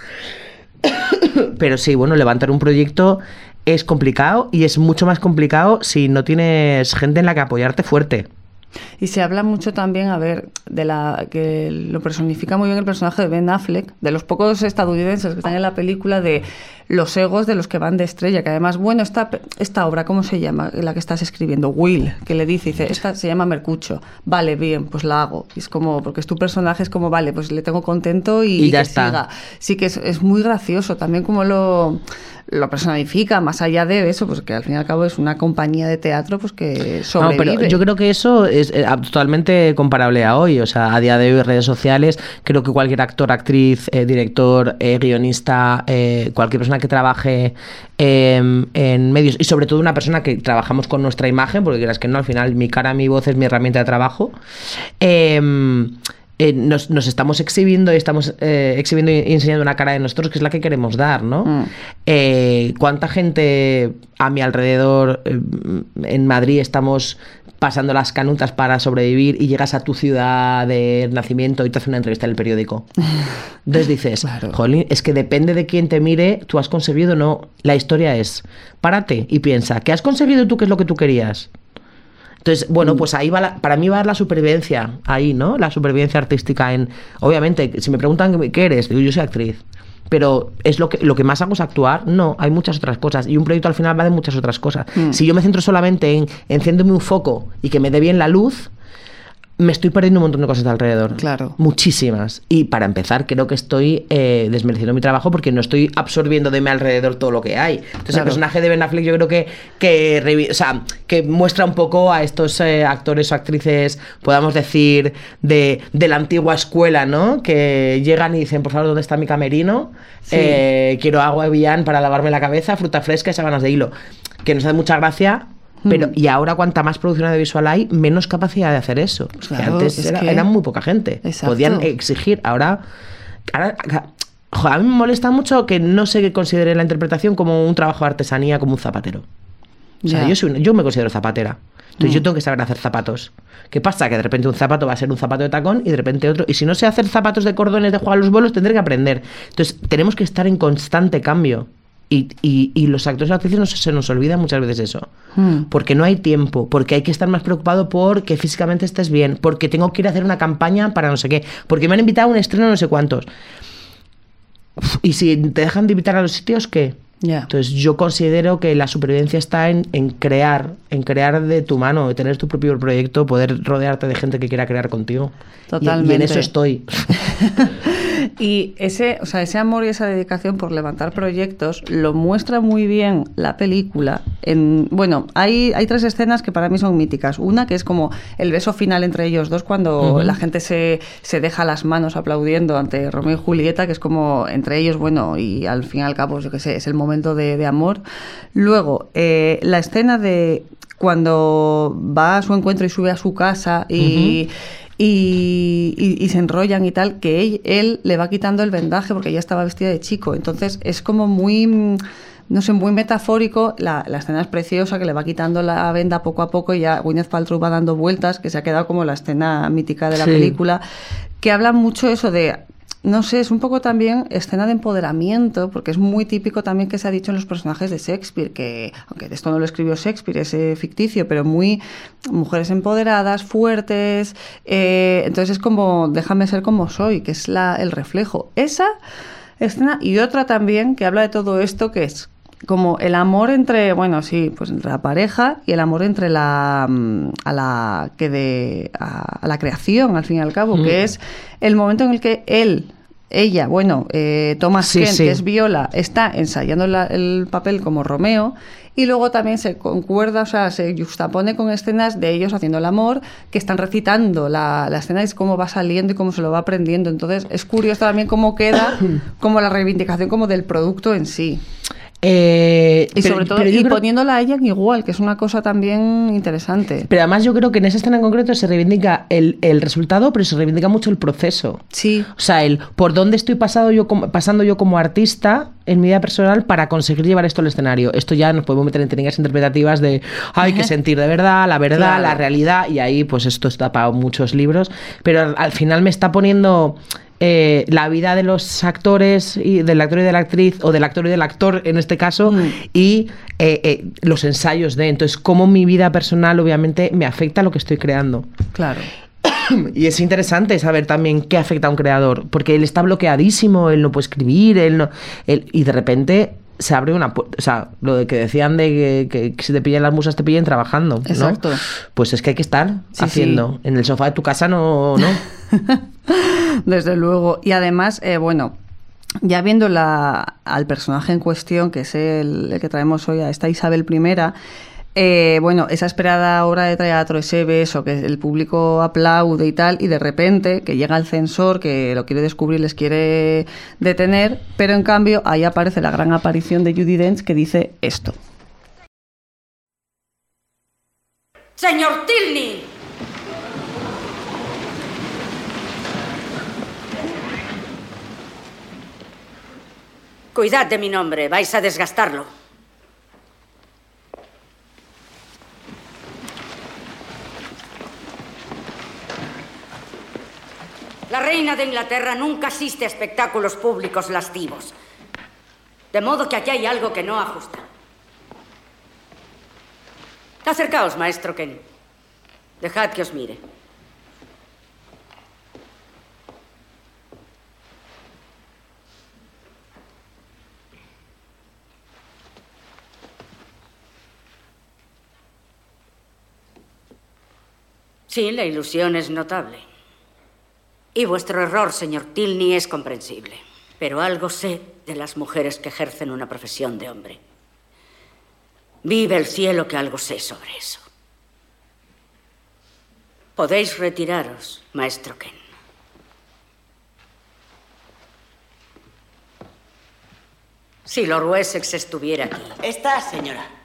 <coughs> Pero sí, bueno, levantar un proyecto es complicado y es mucho más complicado si no tienes gente en la que apoyarte fuerte. Y se habla mucho también, a ver, de la que lo personifica muy bien el personaje de Ben Affleck, de los pocos estadounidenses que están en la película, de los egos de los que van de estrella, que además, bueno, esta, esta obra, ¿cómo se llama? La que estás escribiendo, Will, que le dice, dice, esta se llama Mercucho, vale, bien, pues la hago. Y es como, porque es tu personaje, es como, vale, pues le tengo contento y, Y ya que está. siga. Sí que es, es muy gracioso también como lo, lo personifica, más allá de eso, pues que al fin y al cabo es una compañía de teatro pues que No, sobrevive. pero yo creo que eso es eh, totalmente comparable a hoy. O sea, a día de hoy, redes sociales, creo que cualquier actor, actriz, eh, director, eh, guionista, cualquier persona que trabaje eh, en medios y sobre todo una persona que trabajamos con nuestra imagen, porque quieras que no, al final mi cara, mi voz es mi herramienta de trabajo. eh, eh, nos, nos estamos exhibiendo y estamos eh, exhibiendo y enseñando una cara de nosotros que es la que queremos dar, ¿no? Mm. Eh, ¿Cuánta gente a mi alrededor en Madrid estamos pasando las canutas para sobrevivir y llegas a tu ciudad de nacimiento y te hace una entrevista en el periódico? <laughs> Entonces dices, jolín, es que depende de quién te mire, tú has conseguido o no. La historia es, párate y piensa, ¿qué has conseguido tú? ¿Qué es lo que tú querías? Entonces, bueno, pues ahí va la- para mí va la supervivencia, ahí, ¿no? La supervivencia artística en... Obviamente, si me preguntan qué eres, digo, yo soy actriz. Pero es lo que, lo que más hago es actuar. No, hay muchas otras cosas. Y un proyecto al final va de muchas otras cosas. Si yo me centro solamente en enciéndeme un foco y que me dé bien la luz, me estoy perdiendo un montón de cosas de alrededor. Claro. Muchísimas. Y para empezar, creo que estoy eh, desmereciendo mi trabajo porque no estoy absorbiendo de mi alrededor todo lo que hay. Entonces, el personaje de Ben Affleck yo creo que, que, revi- o sea, que muestra un poco a estos eh, actores o actrices, podamos decir, de, de la antigua escuela, ¿no? Que llegan y dicen, por favor, ¿dónde está mi camerino? Sí. Eh, quiero agua de Villan para lavarme la cabeza, fruta fresca y sábanas de hilo. Que nos hace mucha gracia. Pero, Mm. y ahora cuanta más producción audiovisual hay, menos capacidad de hacer eso. Que antes es era, que- eran muy poca gente. Exacto. Podían exigir. Ahora, a mí me molesta mucho que no se considere la interpretación como un trabajo de artesanía, como un zapatero. O sea, yo, soy una- yo me considero zapatera. Entonces Mm. yo tengo que saber hacer zapatos. ¿Qué pasa? Que de repente un zapato va a ser un zapato de tacón y de repente otro. Y si no sé hacer zapatos de cordones de jugar a los bolos, tendré que aprender. Entonces tenemos que estar en constante cambio. Y, y- y los actores y actrices nos- se nos olvida muchas veces eso. Mm. Porque no hay tiempo, porque hay que estar más preocupado por que físicamente estés bien, porque tengo que ir a hacer una campaña para no sé qué, porque me han invitado a un estreno no sé cuántos. Uf, Y si te dejan de invitar a los sitios, ¿qué? Ya. Entonces yo considero que la supervivencia está en, en crear, en crear de tu mano, de tener tu propio proyecto, poder rodearte de gente que quiera crear contigo. Y- Y, en Totalmente. eso estoy. <laughs> Y ese, o sea, ese amor y esa dedicación por levantar proyectos lo muestra muy bien la película. En, bueno, hay, hay tres escenas que para mí son míticas. Una que es como el beso final entre ellos dos cuando la gente se, se deja las manos aplaudiendo ante Romeo y Julieta, que es como entre ellos, bueno, y al fin y al cabo, yo qué sé, es el momento de, de amor. Luego, eh, la escena de cuando va a su encuentro y sube a su casa y, y, y- y se enrollan y tal, que él, él le va quitando el vendaje porque ella estaba vestida de chico. Entonces es como muy, mm, no sé, muy metafórico. La, la escena es preciosa, que le va quitando la venda poco a poco y ya Gwyneth Paltrow va dando vueltas, que se ha quedado como la escena mítica de la Sí. película, que habla mucho eso de no sé, es un poco también escena de empoderamiento, porque es muy típico también que se ha dicho en los personajes de Shakespeare, que aunque esto no lo escribió Shakespeare, es eh, ficticio, pero muy mujeres empoderadas, fuertes, eh, entonces es como déjame ser como soy, que es la, el reflejo. Esa escena y otra también que habla de todo esto, que es como el amor entre, bueno, sí, pues entre la pareja y el amor entre la mm, a la que de a, a la creación, al fin y al cabo, Mm. que es el momento en el que él ella, bueno, eh, Thomas Sí, Kent, sí. que es Viola, está ensayando la- el papel como Romeo y luego también se concuerda, o sea, se juxtapone con escenas de ellos haciendo el amor que están recitando la, la escena, es cómo va saliendo y cómo se lo va aprendiendo. Entonces es curioso también cómo queda <coughs> como la reivindicación como del producto en sí. Eh, Y pero- sobre todo, y creo- poniéndola a ella en igual, que es una cosa también interesante. Pero además yo creo que en esa escena en concreto se reivindica el, el resultado, pero se reivindica mucho el proceso. Sí. O sea, el por dónde estoy pasado yo como, pasando yo como artista en mi vida personal para conseguir llevar esto al escenario. Esto ya nos podemos meter en técnicas interpretativas de hay que sentir de verdad, la verdad, Claro. la realidad, y ahí pues esto está para muchos libros, pero al, al final me está poniendo eh, la vida de los actores y del actor y de la actriz o del actor y del actor en este caso Mm. y eh, eh, los ensayos de entonces cómo mi vida personal obviamente me afecta a lo que estoy creando Claro. <coughs> y es interesante saber también qué afecta a un creador, porque él está bloqueadísimo, él no puede escribir, él no, él- y de repente se abre una puerta, o sea, lo de que decían de que, que si te pillan las musas te pillen trabajando, ¿no? Exacto. Pues es que hay que estar Sí, haciendo, en el sofá de tu casa no, no. <laughs> <laughs> Desde luego. Y además, eh, bueno, ya viendo la, al personaje en cuestión, que es el, que traemos hoy, a esta Isabel I, eh, bueno, esa esperada obra de teatro, ese beso, que el público aplaude y tal, y de repente que llega el censor, que lo quiere descubrir, les quiere detener, pero en cambio ahí aparece la gran aparición de Judy Dench que dice esto. Señor Tilney. Cuidad de mi nombre, vais a desgastarlo. La reina de Inglaterra nunca asiste a espectáculos públicos lascivos. De modo que aquí hay algo que no ajusta. Acercaos, maestro Kenny. Dejad que os mire. Sí, la ilusión es notable. Y vuestro error, señor Tilney, es comprensible. Pero algo sé de las mujeres que ejercen una profesión de hombre. Vive el cielo que algo sé sobre eso. Podéis retiraros, maestro Ken. Si Lord Wessex estuviera aquí. Está, señora.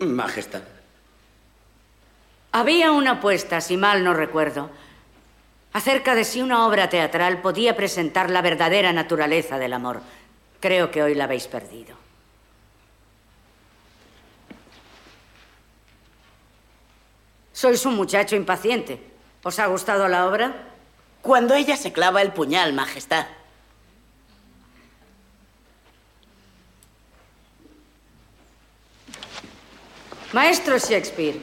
Majestad. Había una apuesta, si mal no recuerdo, acerca de si una obra teatral podía presentar la verdadera naturaleza del amor. Creo que hoy la habéis perdido. Sois un muchacho impaciente. ¿Os ha gustado la obra? Cuando ella se clava el puñal, Majestad. Maestro Shakespeare.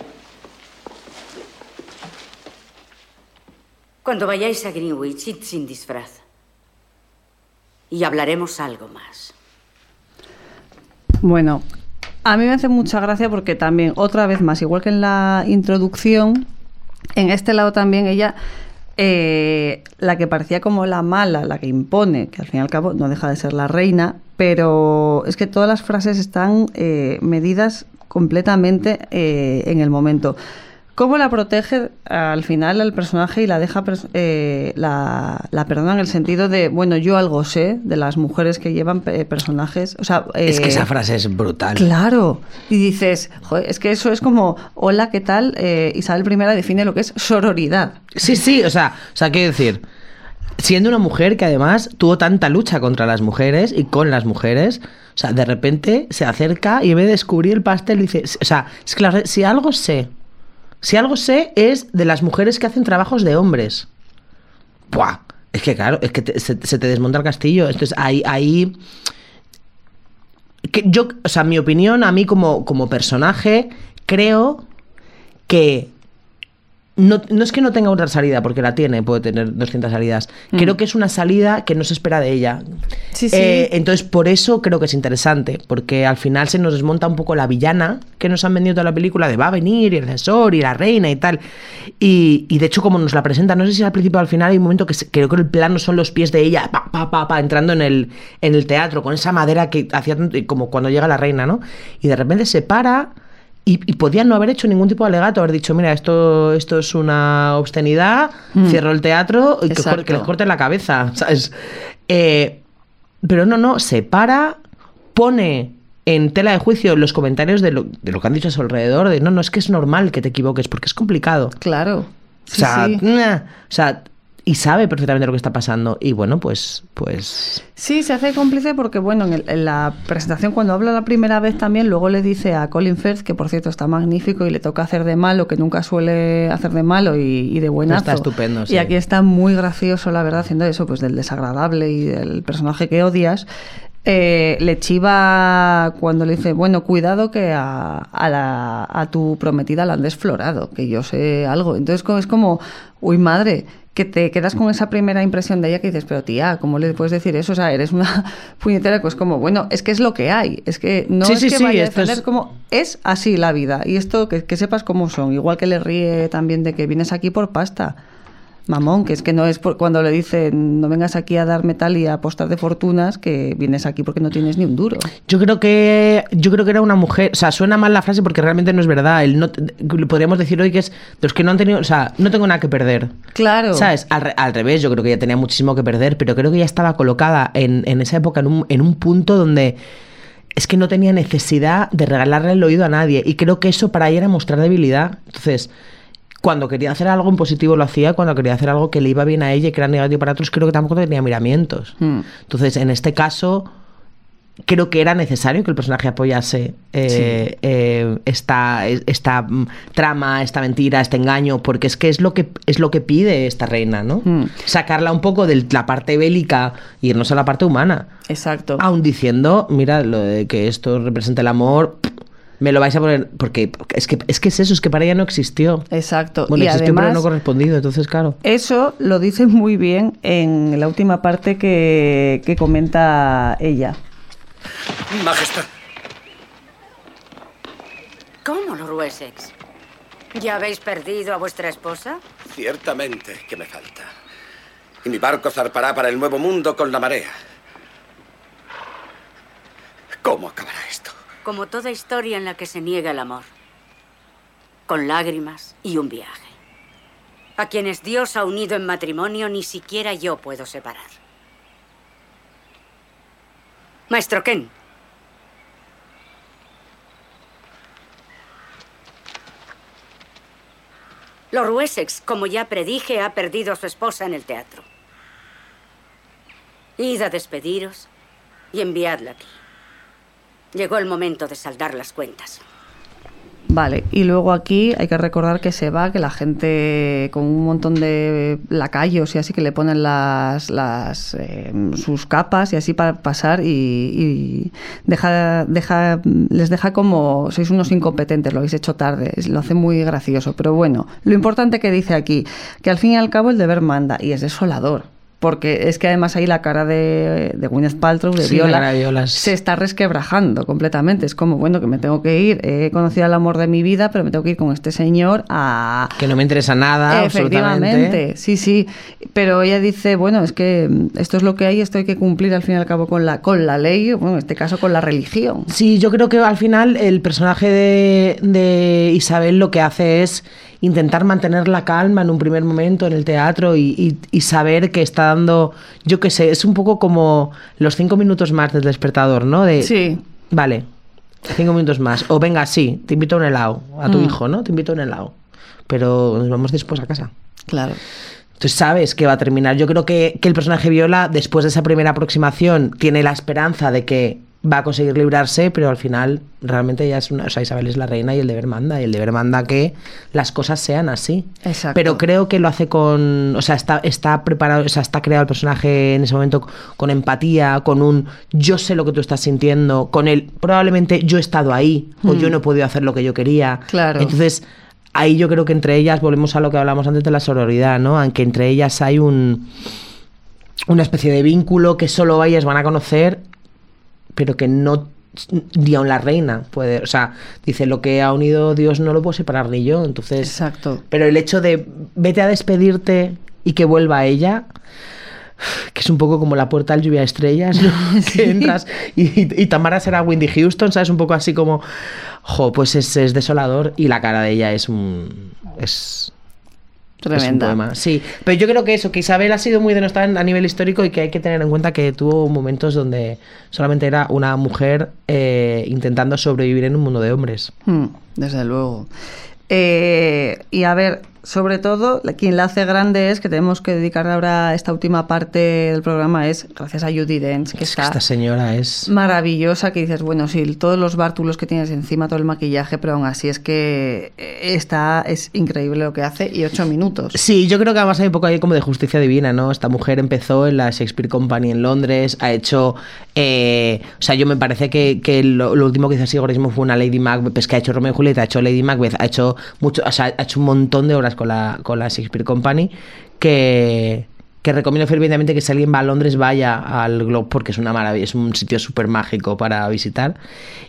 Cuando vayáis a Greenwich, id sin disfraz. Y hablaremos algo más. Bueno, a mí me hace mucha gracia porque también, otra vez más, igual que en la introducción, en este lado también ella, eh, la que parecía como la mala, la que impone, que al fin y al cabo no deja de ser la reina, pero es que todas las frases están eh, medidas completamente eh, en el momento. ¿Cómo la protege al final al personaje y la deja eh, la, la, perdona en el sentido de, bueno, yo algo sé de las mujeres que llevan eh, personajes? O sea, es que esa frase es brutal. Claro. Y dices, joder, es que eso es como, hola, ¿qué tal? Isabel I define lo que es sororidad. Sí, sí, o sea, o sea, quiero decir, siendo una mujer que además tuvo tanta lucha contra las mujeres y con las mujeres, o sea, de repente se acerca y ve descubrir el pastel y dice, o sea, es claro, si algo sé, si algo sé es de las mujeres que hacen trabajos de hombres. ¡Buah! Es que claro, es que se, te desmonta el castillo. Entonces ahí, ahí que yo, o sea, mi opinión a mí como, como personaje, creo que no, no, es que no tenga otra salida, porque la tiene, puede tener 200 salidas. Mm. Creo que es una salida que no se espera de ella. Sí, sí. Eh, entonces, por eso creo que es interesante, porque al final se nos desmonta un poco la villana que nos han vendido toda la película de va a venir, y el asesor, y la reina y tal. Y, y de hecho, como nos la presentan, no sé si al principio o al final hay un momento que creo que el plano son los pies de ella, pa, pa, pa, pa, entrando en el, en el teatro, con esa madera que hacía como cuando llega la reina, ¿no? Y de repente se para y, y, podían no haber hecho ningún tipo de alegato, haber dicho, mira, esto, esto es una obscenidad, mm. cierro el teatro y que, que, les corten la cabeza, <laughs> ¿sabes? Eh, pero no, no, se para, pone en tela de juicio los comentarios de lo, de lo, que han dicho a su alrededor, de no, no, es que es normal que te equivoques, porque es complicado. Claro. Sí, o, sea, sí. o sea, y sabe perfectamente lo que está pasando. Y bueno, pues. pues... Sí, se hace cómplice porque, bueno, en, el, en, la presentación, cuando habla la primera vez también, luego le dice a Colin Firth, que por cierto está magnífico y le toca hacer de malo, que nunca suele hacer de malo y, y de buenazo. Está estupendo, sí. Y aquí está muy gracioso, la verdad, haciendo eso, pues del desagradable y del personaje que odias. Eh, le chiva cuando le dice, bueno, cuidado que a, a, la, a tu prometida la han desflorado, que yo sé algo. Entonces es como, uy madre, que te quedas con esa primera impresión de ella que dices, pero tía, ¿cómo le puedes decir eso? O sea, eres una <laughs> puñetera, pues como, bueno, es que es lo que hay, es que no sí, es sí, que sí, vaya a defender es- como, es así la vida, y esto, que, que sepas cómo son, igual que le ríe también de que vienes aquí por pasta. Mamón, que es que no es por, cuando le dicen no vengas aquí a dar metal y a apostar de fortunas, que vienes aquí porque no tienes ni un duro. Yo creo que yo creo que era una mujer, o sea, suena mal la frase porque realmente no es verdad. El no, podríamos decir hoy que es los que no han tenido, o sea, no tengo nada que perder. Claro. ¿Sabes? Al, re- al revés, yo creo que ella tenía muchísimo que perder, pero creo que ella estaba colocada en, en esa época en un, en un punto donde es que no tenía necesidad de regalarle el oído a nadie. Y creo que eso para ella era mostrar debilidad. Entonces, cuando quería hacer algo en positivo lo hacía, cuando quería hacer algo que le iba bien a ella y que era negativo para otros, creo que tampoco tenía miramientos. Mm. Entonces, en este caso, creo que era necesario que el personaje apoyase eh, eh, esta, esta mm, trama, esta mentira, este engaño, porque es que es lo que es lo que pide esta reina, ¿no? Mm. Sacarla un poco de la parte bélica y irnos a la parte humana. Exacto. Aún diciendo, mira, lo de que esto representa el amor, me lo vais a poner. Porque es que es, que es eso, es que para ella no existió. Exacto. Bueno, y existió, pero además, no correspondido, entonces, claro. Eso lo dice muy bien en la última parte que, que comenta ella. Majestad. ¿Cómo, Lord Wessex? ¿Ya habéis perdido a vuestra esposa? Ciertamente que me falta. Y mi barco zarpará para el nuevo mundo con la marea. ¿Cómo acabará esto? Como toda historia en la que se niega el amor. Con lágrimas y un viaje. A quienes Dios ha unido en matrimonio ni siquiera yo puedo separar. Maestro Ken. Lord Wessex, como ya predije, ha perdido a su esposa en el teatro. Id a despediros y enviadla aquí. Llegó el momento de saldar las cuentas. Vale, y luego aquí hay que recordar que se va, que la gente con un montón de lacayos y así que le ponen las, las eh, sus capas y así para pasar y, y deja, deja, les deja como sois unos incompetentes, lo habéis hecho tarde, lo hace muy gracioso. Pero bueno, lo importante que dice aquí, que al fin y al cabo el deber manda y es desolador. Porque es que además ahí la cara de, de Gwyneth Paltrow, de, Sí, la Viola, se está resquebrajando completamente. Es como, bueno, que me tengo que ir. He conocido el amor de mi vida, pero me tengo que ir con este señor a... Que no me interesa nada, Efectivamente, absolutamente. sí, sí. Pero ella dice, bueno, es que esto es lo que hay, esto hay que cumplir al fin y al cabo con la, con la ley, bueno, en este caso con la religión. Sí, yo creo que al final el personaje de, de Isabel lo que hace es intentar mantener la calma en un primer momento en el teatro y, y- y saber que está dando, yo qué sé, es un poco como los cinco minutos más del despertador, ¿no? De, Sí. Vale, cinco minutos más. O venga, sí, te invito a un helado, a tu Mm. hijo, ¿no? Te invito a un helado. Pero nos vamos después a casa. Claro. Entonces sabes que va a terminar. Yo creo que, que el personaje Viola, después de esa primera aproximación, tiene la esperanza de que va a conseguir librarse, pero al final realmente ella es una, o sea, Isabel es la reina y el deber manda, y el deber manda que las cosas sean así. Exacto. Pero creo que lo hace con, o sea, está, está preparado, o sea, está creado el personaje en ese momento con empatía, con un yo sé lo que tú estás sintiendo, con el probablemente yo he estado ahí o yo no he podido hacer lo que yo quería. Claro. Entonces, ahí yo creo que entre ellas volvemos a lo que hablamos antes de la sororidad, ¿no? Aunque entre ellas hay un una especie de vínculo que solo ellas van a conocer, pero que no ni aun la reina puede, o sea, dice lo que ha unido Dios no lo puedo separar ni yo, entonces Exacto. pero el hecho de vete a despedirte y que vuelva ella, que es un poco como la puerta al lluvia de estrellas, ¿no? <laughs> que entras y, y Tamara será Wendy Houston, ¿sabes? Un poco así como, jo, pues es, es desolador y la cara de ella es un... Es, Tremenda. es un poema, sí. Pero yo creo que eso, que Isabel ha sido muy denostada a nivel histórico y que hay que tener en cuenta que tuvo momentos donde solamente era una mujer eh, intentando sobrevivir en un mundo de hombres. Mm, desde luego. Eh, y a ver, sobre todo, quien la hace grande es que tenemos que dedicar ahora esta última parte del programa es gracias a Judy Dench, que Es que está esta señora es... maravillosa, que dices, bueno, sí, todos los bártulos que tienes encima, todo el maquillaje, pero aún así es que eh, está, es increíble lo que hace y ocho minutos. Sí, yo creo que además hay un poco ahí como de justicia divina, ¿no? Esta mujer empezó en la Shakespeare Company en Londres, ha hecho... eh, o sea, yo me parece que, que lo, lo último que hizo así ahora mismo fue una Lady Macbeth, pues que ha hecho Romeo y Julieta, ha hecho Lady Macbeth, ha hecho mucho, o sea, ha hecho un montón de obras con la, con la Shakespeare Company que que recomiendo fervientemente que si alguien va a Londres vaya al Globe porque es una maravilla, es un sitio súper mágico para visitar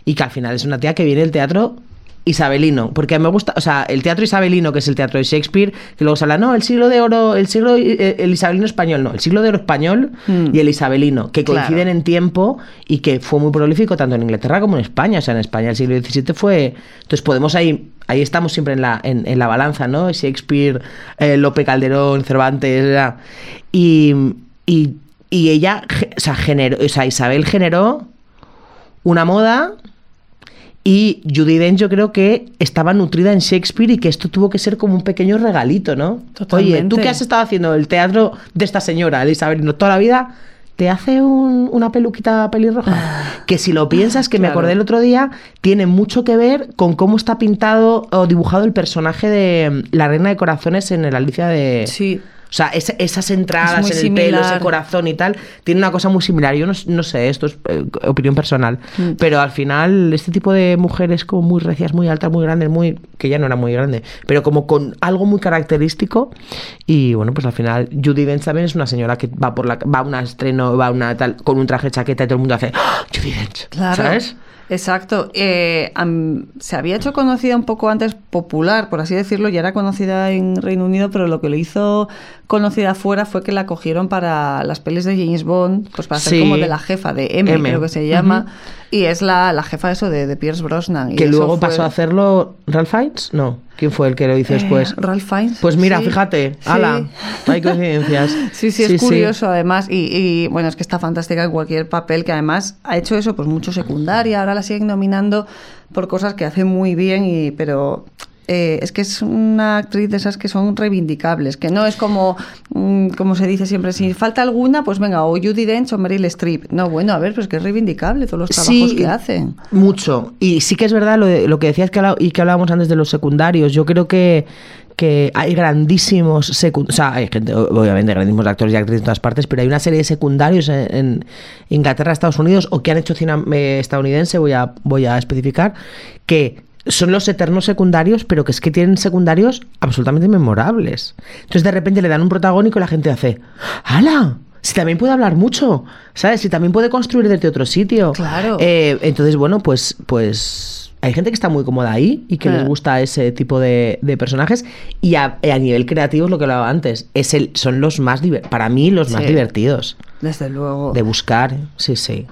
y que al final es una tía que viene del teatro isabelino, porque me gusta, o sea, el teatro isabelino, que es el teatro de Shakespeare, que luego se habla, no, el siglo de oro, el siglo, eh, el isabelino español, no, el siglo de oro español Mm. y el isabelino, que Claro. coinciden en tiempo y que fue muy prolífico tanto en Inglaterra como en España, o sea, en España el siglo XVII fue, entonces podemos ahí, ahí estamos siempre en la, en, en la balanza, ¿no? Shakespeare, eh, Lope Calderón, Cervantes, era- y, y, y ella, o sea, generó, o sea, Isabel generó una moda y Judy Dench yo creo que estaba nutrida en Shakespeare y que esto tuvo que ser como un pequeño regalito, ¿no? Oye, tú Totalmente. que has estado haciendo el teatro de esta señora, Elizabeth, no toda la vida, te hace un- una peluquita pelirroja. que si lo piensas, que me Ah, acordé el otro día, tiene mucho que ver con cómo está pintado o dibujado el personaje de la reina de corazones en el Alicia de... Sí. O sea, esa- esas entradas en el pelo, ese corazón y tal, tiene una cosa muy similar. Yo no, no sé, esto es eh, opinión personal. Mm. Pero al final, este tipo de mujeres como muy recias, muy altas, muy grandes, muy que ya no era muy grande, pero como con algo muy característico. Y bueno, pues al final, Judy Dench también es una señora que va por la va a un estreno, va a una tal, con un traje chaqueta y todo el mundo hace ¡Ah! Judy Dench. Claro. ¿Sabes? Exacto. Eh, se había hecho conocida un poco antes, popular, por así decirlo, ya era conocida en Reino Unido, pero lo que lo hizo conocida afuera fue que la cogieron para las pelis de James Bond, pues para ser Sí. como de la jefa de M, M. creo que se llama, y es la, la jefa eso de, de Pierce Brosnan. Que luego fue- pasó a hacerlo Ralph Fiennes, no. ¿Quién fue el que lo hizo Eh, después? Ralph Fiennes. Pues mira, sí. fíjate, Sí. ala, hay <laughs> coincidencias. Sí, sí, es curioso además y, y, bueno, es que está fantástica en cualquier papel que además ha hecho eso pues mucho secundaria, ahora la siguen nominando por cosas que hace muy bien y pero eh, es que es una actriz de esas que son reivindicables, que no es como, mm, como se dice siempre, si falta alguna, pues venga, o Judy Dench o Meryl Streep. No, bueno, a ver, pues que es reivindicable todos los trabajos Sí, que hacen. Mucho. Y sí que es verdad lo, de- lo que decías que y que hablábamos antes de los secundarios. Yo creo que, que hay grandísimos secundarios. O sea, hay gente, obviamente, grandísimos actores y actrices en todas partes, pero hay una serie de secundarios en, en Inglaterra, Estados Unidos, o que han hecho cine eh, estadounidense, voy a, voy a especificar, que son los eternos secundarios, pero que es que tienen secundarios absolutamente memorables. Entonces de repente le dan un protagónico y la gente hace, ¡Hala! Si también puede hablar mucho, ¿sabes? Si también puede construir desde otro sitio. Claro. Eh, entonces, bueno, pues, pues hay gente que está muy cómoda ahí y que Ah. les gusta ese tipo de, de personajes. Y a, a nivel creativo es lo que hablaba antes. Es el, son los más para mí los más Sí. divertidos Desde luego. de buscar. Sí, sí.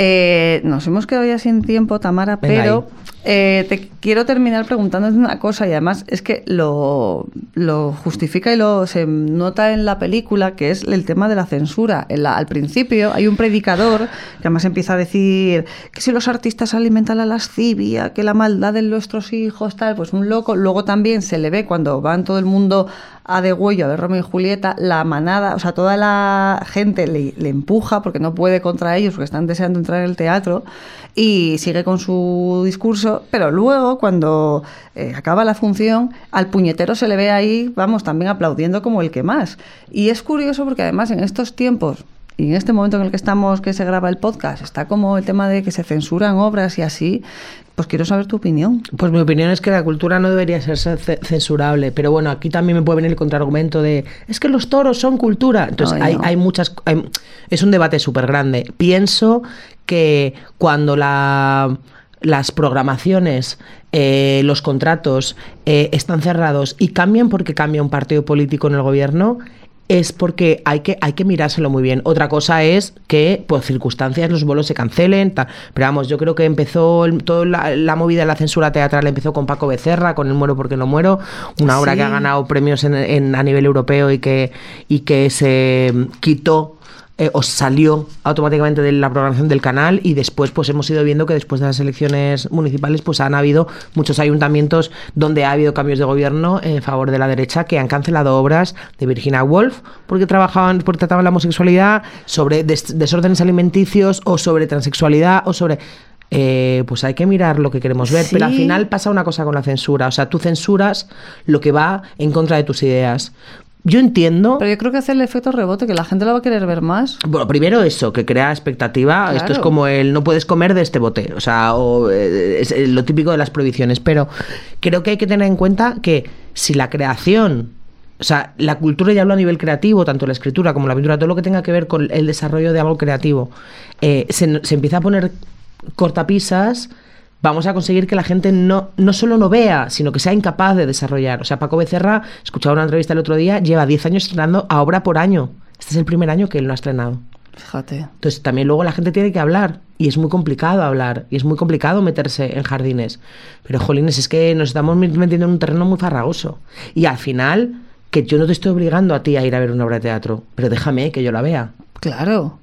Eh, nos hemos quedado ya sin tiempo, Tamara, pero eh, te quiero terminar preguntándote una cosa y además es que lo, justifica y lo se nota en la película, que es el tema de la censura. Al principio hay un predicador que además empieza a decir que si los artistas alimentan la lascivia, que la maldad de nuestros hijos, tal, pues un loco. Luego también se le ve cuando van todo el mundo a de Huello a ver Romeo y Julieta, la manada, o sea, toda la gente le, le empuja porque no puede contra ellos, porque están deseando entrar en el teatro, y sigue con su discurso, pero luego, cuando eh, acaba la función, al puñetero se le ve ahí, vamos, también aplaudiendo como el que más. Y es curioso porque además en estos tiempos, y en este momento en el que estamos, que se graba el podcast, está como el tema de que se censuran obras y así, pues quiero saber tu opinión. Pues mi opinión es que la cultura no debería ser ce- censurable, pero bueno, aquí también me puede venir el contraargumento de es que los toros son cultura. Entonces Ay, hay, no. hay muchas, hay- es un debate súper grande. Pienso que cuando la las programaciones, eh, los contratos eh, están cerrados y cambian porque cambia un partido político en el gobierno, es porque hay que, hay que mirárselo muy bien. Otra cosa es que por circunstancias los vuelos se cancelen. tal. Pero vamos, yo creo que empezó el- toda la, la movida de la censura teatral empezó con Paco Becerra, con El muero porque no muero, una obra Sí. que ha ganado premios en, en- a nivel europeo y que, y que se mm, quitó eh, o salió automáticamente de la programación del canal y después pues hemos ido viendo que después de las elecciones municipales pues han habido muchos ayuntamientos donde ha habido cambios de gobierno en favor de la derecha que han cancelado obras de Virginia Woolf porque trabajaban porque trataban la homosexualidad sobre des- desórdenes alimenticios o sobre transexualidad o sobre eh, pues hay que mirar lo que queremos ver, pero al final pasa una cosa con la censura, o sea, tú censuras lo que va en contra de tus ideas. Yo entiendo Pero yo creo que hace el efecto rebote, que la gente lo va a querer ver más. bueno, primero eso, que crea expectativa. Esto es como el no puedes comer de este bote. O sea, o, eh, es lo típico de las prohibiciones. Pero creo que hay que tener en cuenta que si la creación. O sea, la cultura ya hablo a nivel creativo, tanto la escritura como la pintura, todo lo que tenga que ver con el desarrollo de algo creativo, eh, se, se empieza a poner cortapisas, vamos a conseguir que la gente no, no solo no vea, sino que sea incapaz de desarrollar. O sea, Paco Becerra, escuchaba una entrevista el otro día, lleva 10 años estrenando a obra por año. Este es el primer año que él no ha estrenado. Fíjate. Entonces también luego la gente tiene que hablar y es muy complicado hablar y es muy complicado meterse en jardines. Pero jolines, es que nos estamos metiendo en un terreno muy farragoso. Y al final, que yo no te estoy obligando a ti a ir a ver una obra de teatro, pero déjame que yo la vea. Claro,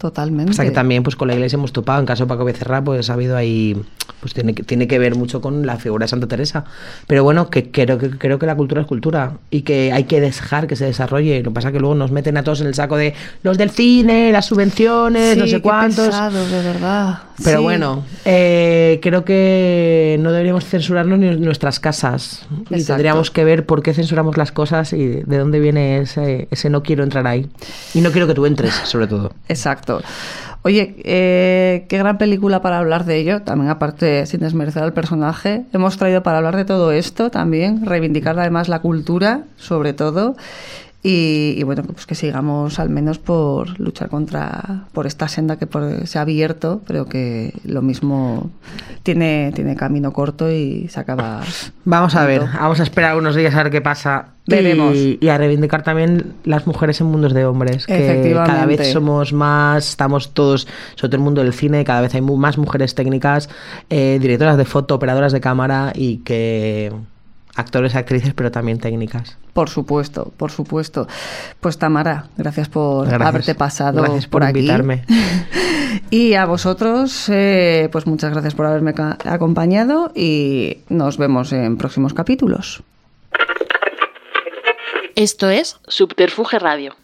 totalmente. O sea que también pues con la iglesia hemos topado, en caso de Paco Becerra, pues ha habido ahí, pues tiene que, tiene que ver mucho con la figura de Santa Teresa. Pero bueno, que creo, que creo que la cultura es cultura y que hay que dejar que se desarrolle. Lo que pasa es que luego nos meten a todos en el saco de los del cine, las subvenciones, no Sí, sé qué cuántos. pesados, de verdad. Pero Sí. bueno, eh, creo que no deberíamos censurarnos ni en nuestras casas. Y Exacto. tendríamos que ver por qué censuramos las cosas y de dónde viene ese, ese no quiero entrar ahí. Y no quiero que tú entres, <laughs> sobre todo. Exacto. Oye, eh, qué gran película para hablar de ello. También, aparte, sin desmerecer al personaje, hemos traído para hablar de todo esto también, reivindicar además la cultura, sobre todo. Y, y bueno, pues que sigamos al menos por luchar contra por esta senda que por- se ha abierto, pero que lo mismo tiene, tiene camino corto y se acaba. <laughs> Vamos a ver, vamos a esperar unos días a ver qué pasa. Veremos. Y, y a reivindicar también las mujeres en mundos de hombres. Que Efectivamente. cada vez somos más, estamos todos, sobre todo el mundo del cine, cada vez hay más mujeres técnicas, eh, directoras de foto, operadoras de cámara y que actores, actrices, pero también técnicas. Por supuesto, por supuesto. Pues Tamara, gracias por Gracias. haberte pasado Gracias por, por, aquí. invitarme. <laughs> Y a vosotros, eh, pues muchas gracias por haberme acompañado y nos vemos en próximos capítulos. Esto es Subterfuge Radio.